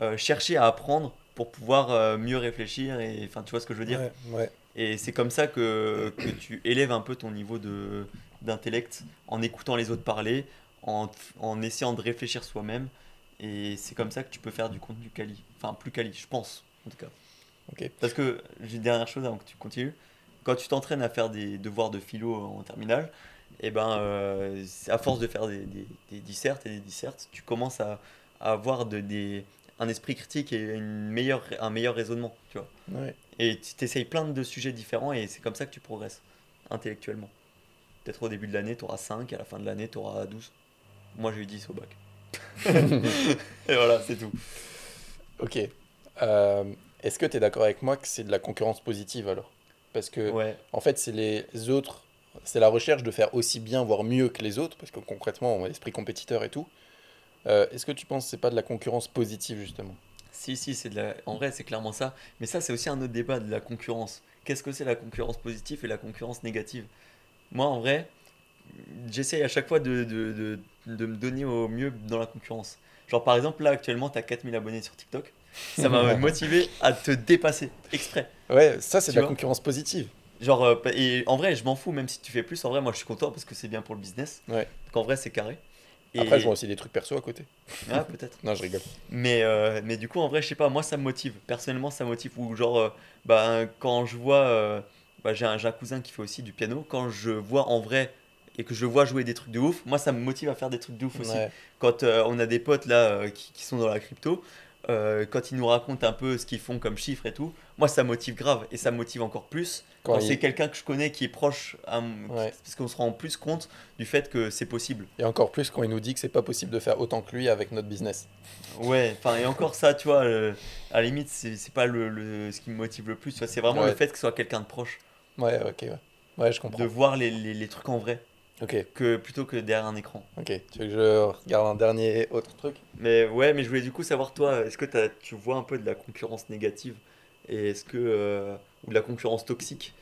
S1: euh, chercher à apprendre pour pouvoir euh, mieux réfléchir et enfin tu vois ce que je veux dire?
S2: Ouais, ouais.
S1: et c'est comme ça que, que tu élèves un peu ton niveau de d'intellect en écoutant les autres parler en, en essayant de réfléchir soi-même et c'est comme ça que tu peux faire du contenu quali enfin plus quali je pense en tout cas
S2: Ok.
S1: parce que j'ai une dernière chose avant que tu continues. Quand tu t'entraînes à faire des devoirs de philo en terminale, et ben, euh, à force de faire des, des, des dissertes et des dissertes, tu commences à, à avoir de, des, un esprit critique et une meilleure, un meilleur raisonnement. Tu vois.
S2: Ouais.
S1: Et tu t'essayes plein de sujets différents et c'est comme ça que tu progresses intellectuellement. Peut-être au début de l'année, tu auras 5, à la fin de l'année, tu auras 12. Moi, j'ai eu 10 au bac. et voilà, c'est tout.
S2: Ok. Euh, Est-ce que tu es d'accord avec moi que c'est de la concurrence positive alors? Parce que,
S1: Ouais.
S2: en fait, c'est les autres, c'est la recherche de faire aussi bien, voire mieux que les autres, parce que concrètement, on a l'esprit compétiteur et tout. Euh, Est-ce que tu penses que c'est pas de la concurrence positive justement?
S1: Si, si, c'est de la... en vrai, c'est clairement ça. Mais ça, c'est aussi un autre débat de la concurrence. Qu'est-ce que c'est la concurrence positive et la concurrence négative? Moi, en vrai, j'essaye à chaque fois de, de, de, de me donner au mieux dans la concurrence. Genre, par exemple, là, actuellement, tu as 4000 abonnés sur TikTok. Ça m'a motivé à te dépasser, exprès.
S2: Ouais, ça c'est de la concurrence positive.
S1: Genre, euh, et en vrai, je m'en fous, même si tu fais plus. En vrai, moi, je suis content parce que c'est bien pour le business.
S2: Ouais.
S1: Donc, en vrai, c'est carré. Et...
S2: Après, je vois aussi des trucs perso à côté.
S1: Ah, peut-être.
S2: Non, je rigole.
S1: Mais, euh, mais du coup, en vrai, je sais pas, moi ça me motive. Personnellement, ça me motive. Ou genre, euh, bah, quand je vois. euh, bah, j'ai un, un cousin qui fait aussi du piano. Quand je vois en vrai et que je vois jouer des trucs de ouf, moi ça me motive à faire des trucs de ouf aussi.
S2: Ouais.
S1: Quand euh, on a des potes là qui, qui sont dans la crypto, euh, quand ils nous racontent un peu ce qu'ils font comme chiffres et tout, moi ça motive grave. Et ça motive encore plus
S2: Quand
S1: quand,
S2: il-
S1: c'est quelqu'un que je connais qui est proche. à m-
S2: Ouais.
S1: Parce qu'on se rend plus compte du fait que c'est possible.
S2: Et encore plus quand il nous dit que c'est pas possible de faire autant que lui avec notre business.
S1: Ouais, enfin, et encore ça, tu vois, euh, à la limite, c'est pas le, le- ce qui me motive le plus, c'est vraiment
S2: Ouais.
S1: le fait que ce soit quelqu'un de proche,
S2: Ouais, ok, ouais. Ouais, je comprends.
S1: de voir les, les, les trucs en vrai,
S2: Ok,
S1: que, plutôt que derrière un écran.
S2: ok. Tu veux que je regarde un dernier autre truc?
S1: Mais ouais, mais je voulais du coup savoir, toi, est-ce que tu vois un peu de la concurrence négative? Et est-ce que. euh, ou de la concurrence toxique?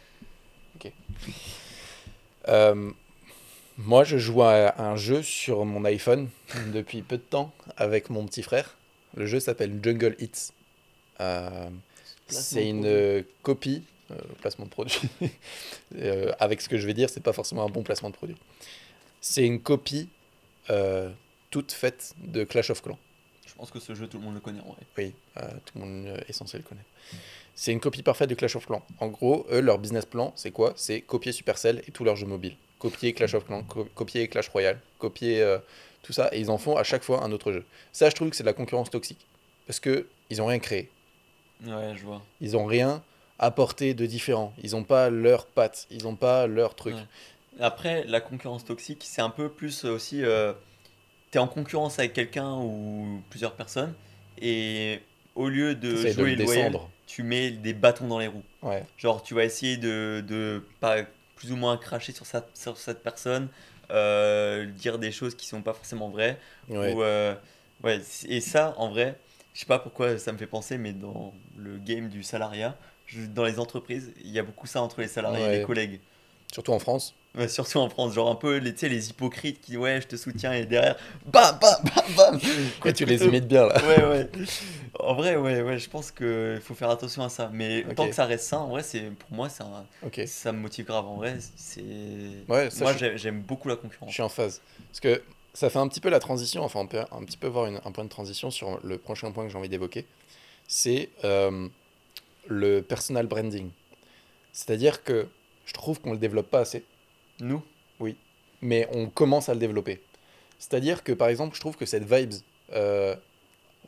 S2: Euh, moi, je joue à un jeu sur mon iPhone depuis peu de temps avec mon petit frère. Le jeu s'appelle Jungle Hits. Euh, c'est une copie, placement de produit. Euh, avec ce que je vais dire, c'est pas forcément un bon placement de produit. C'est une copie euh, toute faite de Clash of Clans.
S1: Je pense que ce jeu, tout le monde le connaît en vrai.
S2: Oui, euh, tout le monde euh, est censé le connaître. C'est une copie parfaite de Clash of Clans. En gros, eux, leur business plan, c'est quoi? C'est copier Supercell et tous leurs jeux mobiles. Copier Clash of Clans, co- copier Clash Royale, copier euh, tout ça, et ils en font à chaque fois un autre jeu. Ça, je trouve que c'est de la concurrence toxique. Parce que ils ont rien créé.
S1: Ouais, je vois.
S2: Ils ont rien apporté de différent. Ils ont pas leur patte. Ils ont pas leur truc.
S1: Ouais. Après, la concurrence toxique, c'est un peu plus aussi. Euh, T'es en concurrence avec quelqu'un ou plusieurs personnes, et au lieu de
S2: T'essayes de
S1: jouer
S2: le
S1: loyal,
S2: descendre.
S1: tu mets des bâtons dans les roues.
S2: Ouais.
S1: Genre, tu vas essayer de, de pas plus ou moins cracher sur, sa- sur cette personne, euh, dire des choses qui sont pas forcément vraies.
S2: Ouais.
S1: Ou, euh, ouais, et ça, en vrai, je sais pas pourquoi ça me fait penser, mais dans le game du salariat, je- dans les entreprises, il y a beaucoup ça entre les salariés et les collègues.
S2: Surtout en France.
S1: Ouais, surtout en France, genre un peu les, les hypocrites qui, ouais, je te soutiens, et derrière, bam, bam, bam, bam de
S2: tu les imites bien là.
S1: Ouais, ouais. En vrai, ouais, ouais, je pense qu'il faut faire attention à ça. Mais
S2: Ok.
S1: tant que ça reste sain, en vrai, c'est, pour moi, c'est un-
S2: Ok.
S1: ça me motive grave. En vrai, c'est.
S2: Ouais, ça,
S1: moi,
S2: je-
S1: j'ai- j'aime beaucoup la
S2: Je
S1: concurrence.
S2: suis en phase. Parce que ça fait un petit peu la transition, enfin on peut un petit peu voir une- un point de transition sur le prochain point que j'ai envie d'évoquer. C'est euh, le personal branding. C'est-à-dire que je trouve qu'on le développe pas assez,
S1: Nous?
S2: Mais on commence à le développer. C'est-à-dire que par exemple, je trouve que cette vibes euh,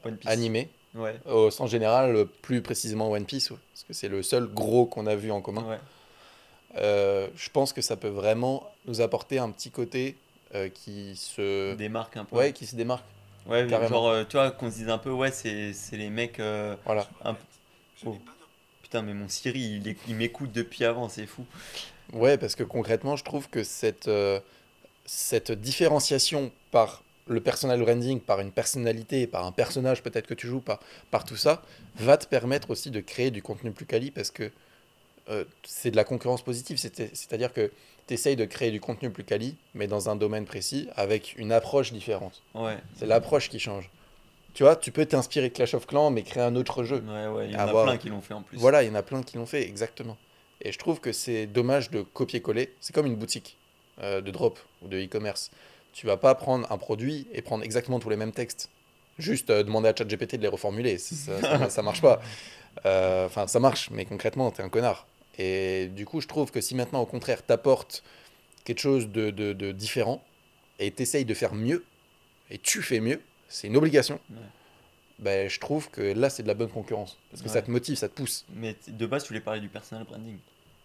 S1: One Piece.
S2: animée,
S1: Ouais.
S2: Au sens général, plus précisément One Piece, ouais, parce que c'est le seul gros qu'on a vu en commun.
S1: Ouais.
S2: Euh, je pense que ça peut vraiment nous apporter un petit côté euh, qui se...
S1: Des marques un peu.
S2: Ouais, qui se démarque.
S1: Ouais,
S2: carrément.
S1: genre, euh, tu vois, qu'on se dise un peu, ouais, c'est c'est les mecs. euh,
S2: Voilà.
S1: un... Oh. Putain, mais mon Siri, il, m'écoute depuis avant, c'est fou.
S2: Ouais, parce que concrètement, je trouve que cette, euh, cette différenciation par le personal branding, par une personnalité, par un personnage peut-être que tu joues, par, par tout ça, va te permettre aussi de créer du contenu plus quali parce que euh, c'est de la concurrence positive. C'est- C'est-à-dire que tu essayes de créer du contenu plus quali, mais dans un domaine précis, avec une approche différente.
S1: Ouais,
S2: C'est l'approche qui change. Tu vois, tu peux t'inspirer de Clash of Clans, mais créer un autre jeu.
S1: ouais, ouais, il y en
S2: Avoir-
S1: a plein qui l'ont fait en plus.
S2: Voilà, il y en a plein qui l'ont fait, exactement. Et je trouve que c'est dommage de copier-coller. C'est comme une boutique euh, de drop ou de e-commerce. Tu vas pas prendre un produit et prendre exactement tous les mêmes textes. Juste euh, demander à ChatGPT de les reformuler. Ça, ça marche pas. Euh, Enfin, ça marche, mais concrètement, t'es un connard. Et du coup, je trouve que si maintenant, au contraire, t'apportes quelque chose de, de, de différent et t'essayes de faire mieux, et tu fais mieux, c'est une obligation.
S1: Ouais.
S2: Ben, je trouve que là, c'est de la bonne concurrence. Parce que ça te motive, ça te pousse.
S1: Mais de base, tu voulais parler du personal branding.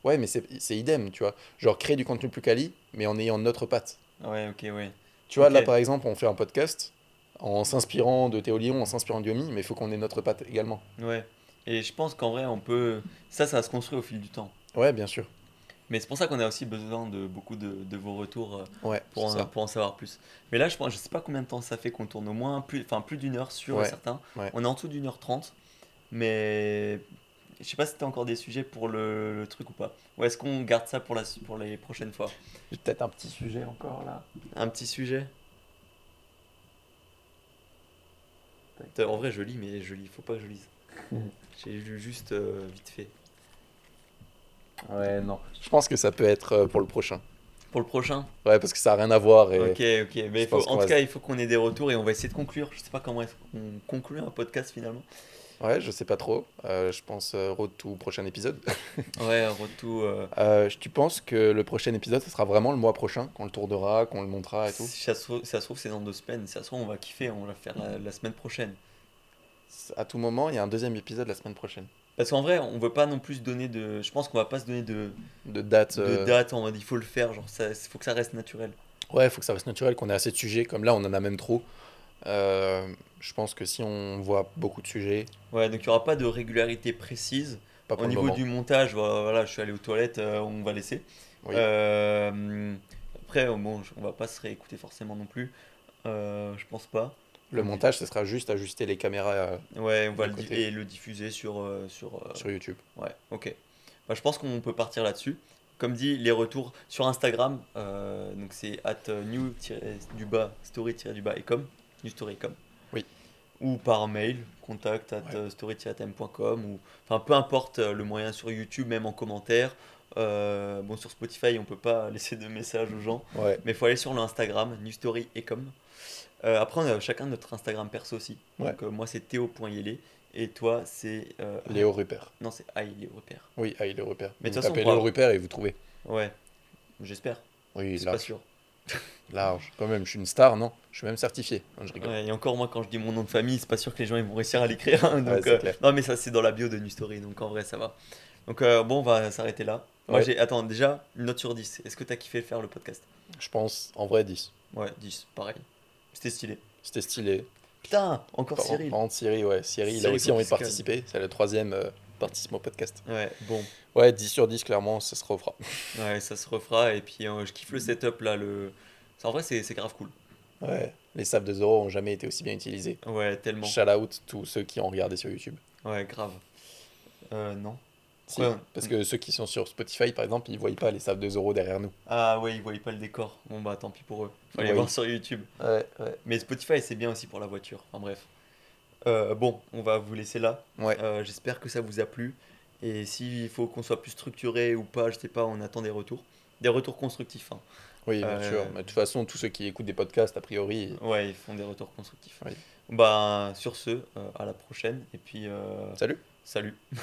S2: Ouais, mais c'est idem, tu vois. Genre créer du contenu plus quali, mais en ayant notre patte.
S1: Ouais, ok, ouais.
S2: Tu vois, là par exemple, on fait un podcast en s'inspirant de Théo Lyon, en s'inspirant de Yomi, mais il faut qu'on ait notre patte également.
S1: Ouais. Et je pense qu'en vrai, on peut. Ça, ça se construire au fil du temps.
S2: Ouais, bien sûr.
S1: Mais c'est pour ça qu'on a aussi besoin de beaucoup de, de vos retours euh,
S2: Ouais,
S1: pour, en, pour en savoir plus. Mais là, je pense, je sais pas combien de temps ça fait qu'on tourne au moins plus, enfin plus d'une heure sur
S2: Ouais,
S1: certains.
S2: ouais.
S1: On est en dessous d'une heure trente, mais je sais pas si t'as encore des sujets pour le, le truc ou pas. Ou est-ce qu'on garde ça pour la pour les prochaines fois?
S2: J'ai peut-être un petit sujet encore là.
S1: Un petit sujet? En vrai, je lis, mais je lis. Faut pas que je lise. J'ai lu juste euh, vite fait.
S2: Ouais, non. Je pense que ça peut être euh, pour le prochain.
S1: Pour le prochain?
S2: Ouais, parce que ça a rien à voir. Et...
S1: Ok, ok. Mais il faut, en
S2: qu'on
S1: tout
S2: va-
S1: cas, il faut qu'on ait des retours et on va essayer de conclure. Je sais pas comment qu'on conclut un podcast finalement.
S2: Ouais, je sais pas trop. Euh, je pense euh, road to prochain épisode.
S1: Ouais, un retour. euh,
S2: Euh, tu penses que le prochain épisode, ce sera vraiment le mois prochain, qu'on le tournera, qu'on le montrera et tout?
S1: Si ça se trouve, si ça se trouve, c'est dans deux semaines. Si ça se trouve, on va kiffer. On va le faire la, la semaine prochaine.
S2: À tout moment, il y a un deuxième épisode la semaine prochaine.
S1: Parce qu'en vrai, on veut pas non plus se donner de. Je pense qu'on va pas se donner de,
S2: De date.
S1: de
S2: euh,
S1: date en mode il faut le faire. Genre, il faut que ça reste naturel.
S2: Ouais, il faut que ça reste naturel, qu'on ait assez de sujets. Comme là, on en a même trop. Euh, je pense que si on voit beaucoup de sujets,
S1: Ouais, donc il y aura pas de régularité précise.
S2: pas pour
S1: Au
S2: le
S1: niveau
S2: moment.
S1: du montage, voilà, voilà, je suis allé aux toilettes, euh, on va laisser.
S2: Oui.
S1: Euh, après, bon, on va pas se réécouter forcément non plus. Je pense pas.
S2: Le montage, ce sera juste ajuster les caméras euh,
S1: Ouais, on va le,
S2: côté.
S1: et le diffuser sur. euh, sur, euh,
S2: sur YouTube.
S1: Ouais, ok. Bah, je pense qu'on peut partir là-dessus. Comme dit, les retours sur Instagram, euh, donc c'est at new-du-bas, story-du-bas ecom, new story ecom.
S2: Oui.
S1: Ou par mail, contact at
S2: Ouais.
S1: story-tm.com, ou enfin peu importe le moyen sur YouTube, même en commentaire. Euh, bon, sur Spotify, on peut pas laisser de messages aux gens,
S2: Ouais.
S1: mais il faut aller sur l'Instagram, new story ecom. Euh, après, on a chacun notre Instagram perso aussi.
S2: Ouais.
S1: Donc, euh, moi, c'est théo.yele, et toi, c'est. euh,
S2: Léo Rupert.
S1: non, c'est Aïe, Léo Repère.
S2: Oui, il est Rupert.
S1: Mais de
S2: Vous tapez
S1: pourra-
S2: Léo Rupert et vous trouvez.
S1: Ouais, j'espère.
S2: Oui,
S1: C'est pas sûr.
S2: large. Quand même, je suis une star, non? Je suis même certifié. Non, je rigole.
S1: Ouais, et encore, moi, quand je dis mon nom de famille, c'est pas sûr que les gens ils vont réussir à l'écrire. hein, donc, euh, non, mais ça, c'est dans la bio de New Story, donc en vrai, ça va. Donc, euh, bon, on va s'arrêter là. Moi,
S2: Ouais.
S1: j'ai. Attends, déjà, une note sur 10. Est-ce que t'as kiffé faire le podcast?
S2: Je pense, en vrai, 10.
S1: Ouais, 10, pareil. C'était stylé.
S2: C'était stylé.
S1: Putain, encore
S2: Par,
S1: Cyril.
S2: par contre, Cyril, ouais. Cyril, il a
S1: Cyril
S2: aussi envie de participer. C'est le troisième euh, participant au podcast.
S1: Ouais, bon.
S2: Ouais, 10 sur 10, clairement, ça se refera.
S1: Ouais, ça se refera. Et puis, euh, je kiffe le setup là. Le... En vrai, c'est c'est grave cool.
S2: Ouais. Les sables de Zoro ont jamais été aussi bien utilisés.
S1: Ouais, tellement.
S2: Shout out tous ceux qui ont regardé sur YouTube.
S1: Ouais, grave. Euh, non.
S2: Si,
S1: Ouais.
S2: parce que ceux qui sont sur Spotify, par exemple, ils voient pas les sables de Zoro derrière nous.
S1: Ah ouais, ils voyaient pas le décor. Bon bah tant pis pour eux. Faut aller
S2: Ouais.
S1: voir sur YouTube.
S2: Ouais, ouais.
S1: Mais Spotify c'est bien aussi pour la voiture. Enfin bref. Euh, bon, on va vous laisser là.
S2: Ouais.
S1: Euh, J'espère que ça vous a plu. Et s'il faut qu'on soit plus structuré ou pas, je sais pas, on attend des retours. Des retours constructifs. hein.
S2: Oui, bien
S1: Euh,
S2: sûr. Mais de toute façon, tous ceux qui écoutent des podcasts, a priori,
S1: Ouais, ils font des retours constructifs.
S2: Oui.
S1: Bah sur ce, euh, à la prochaine. Et puis
S2: salut.
S1: salut.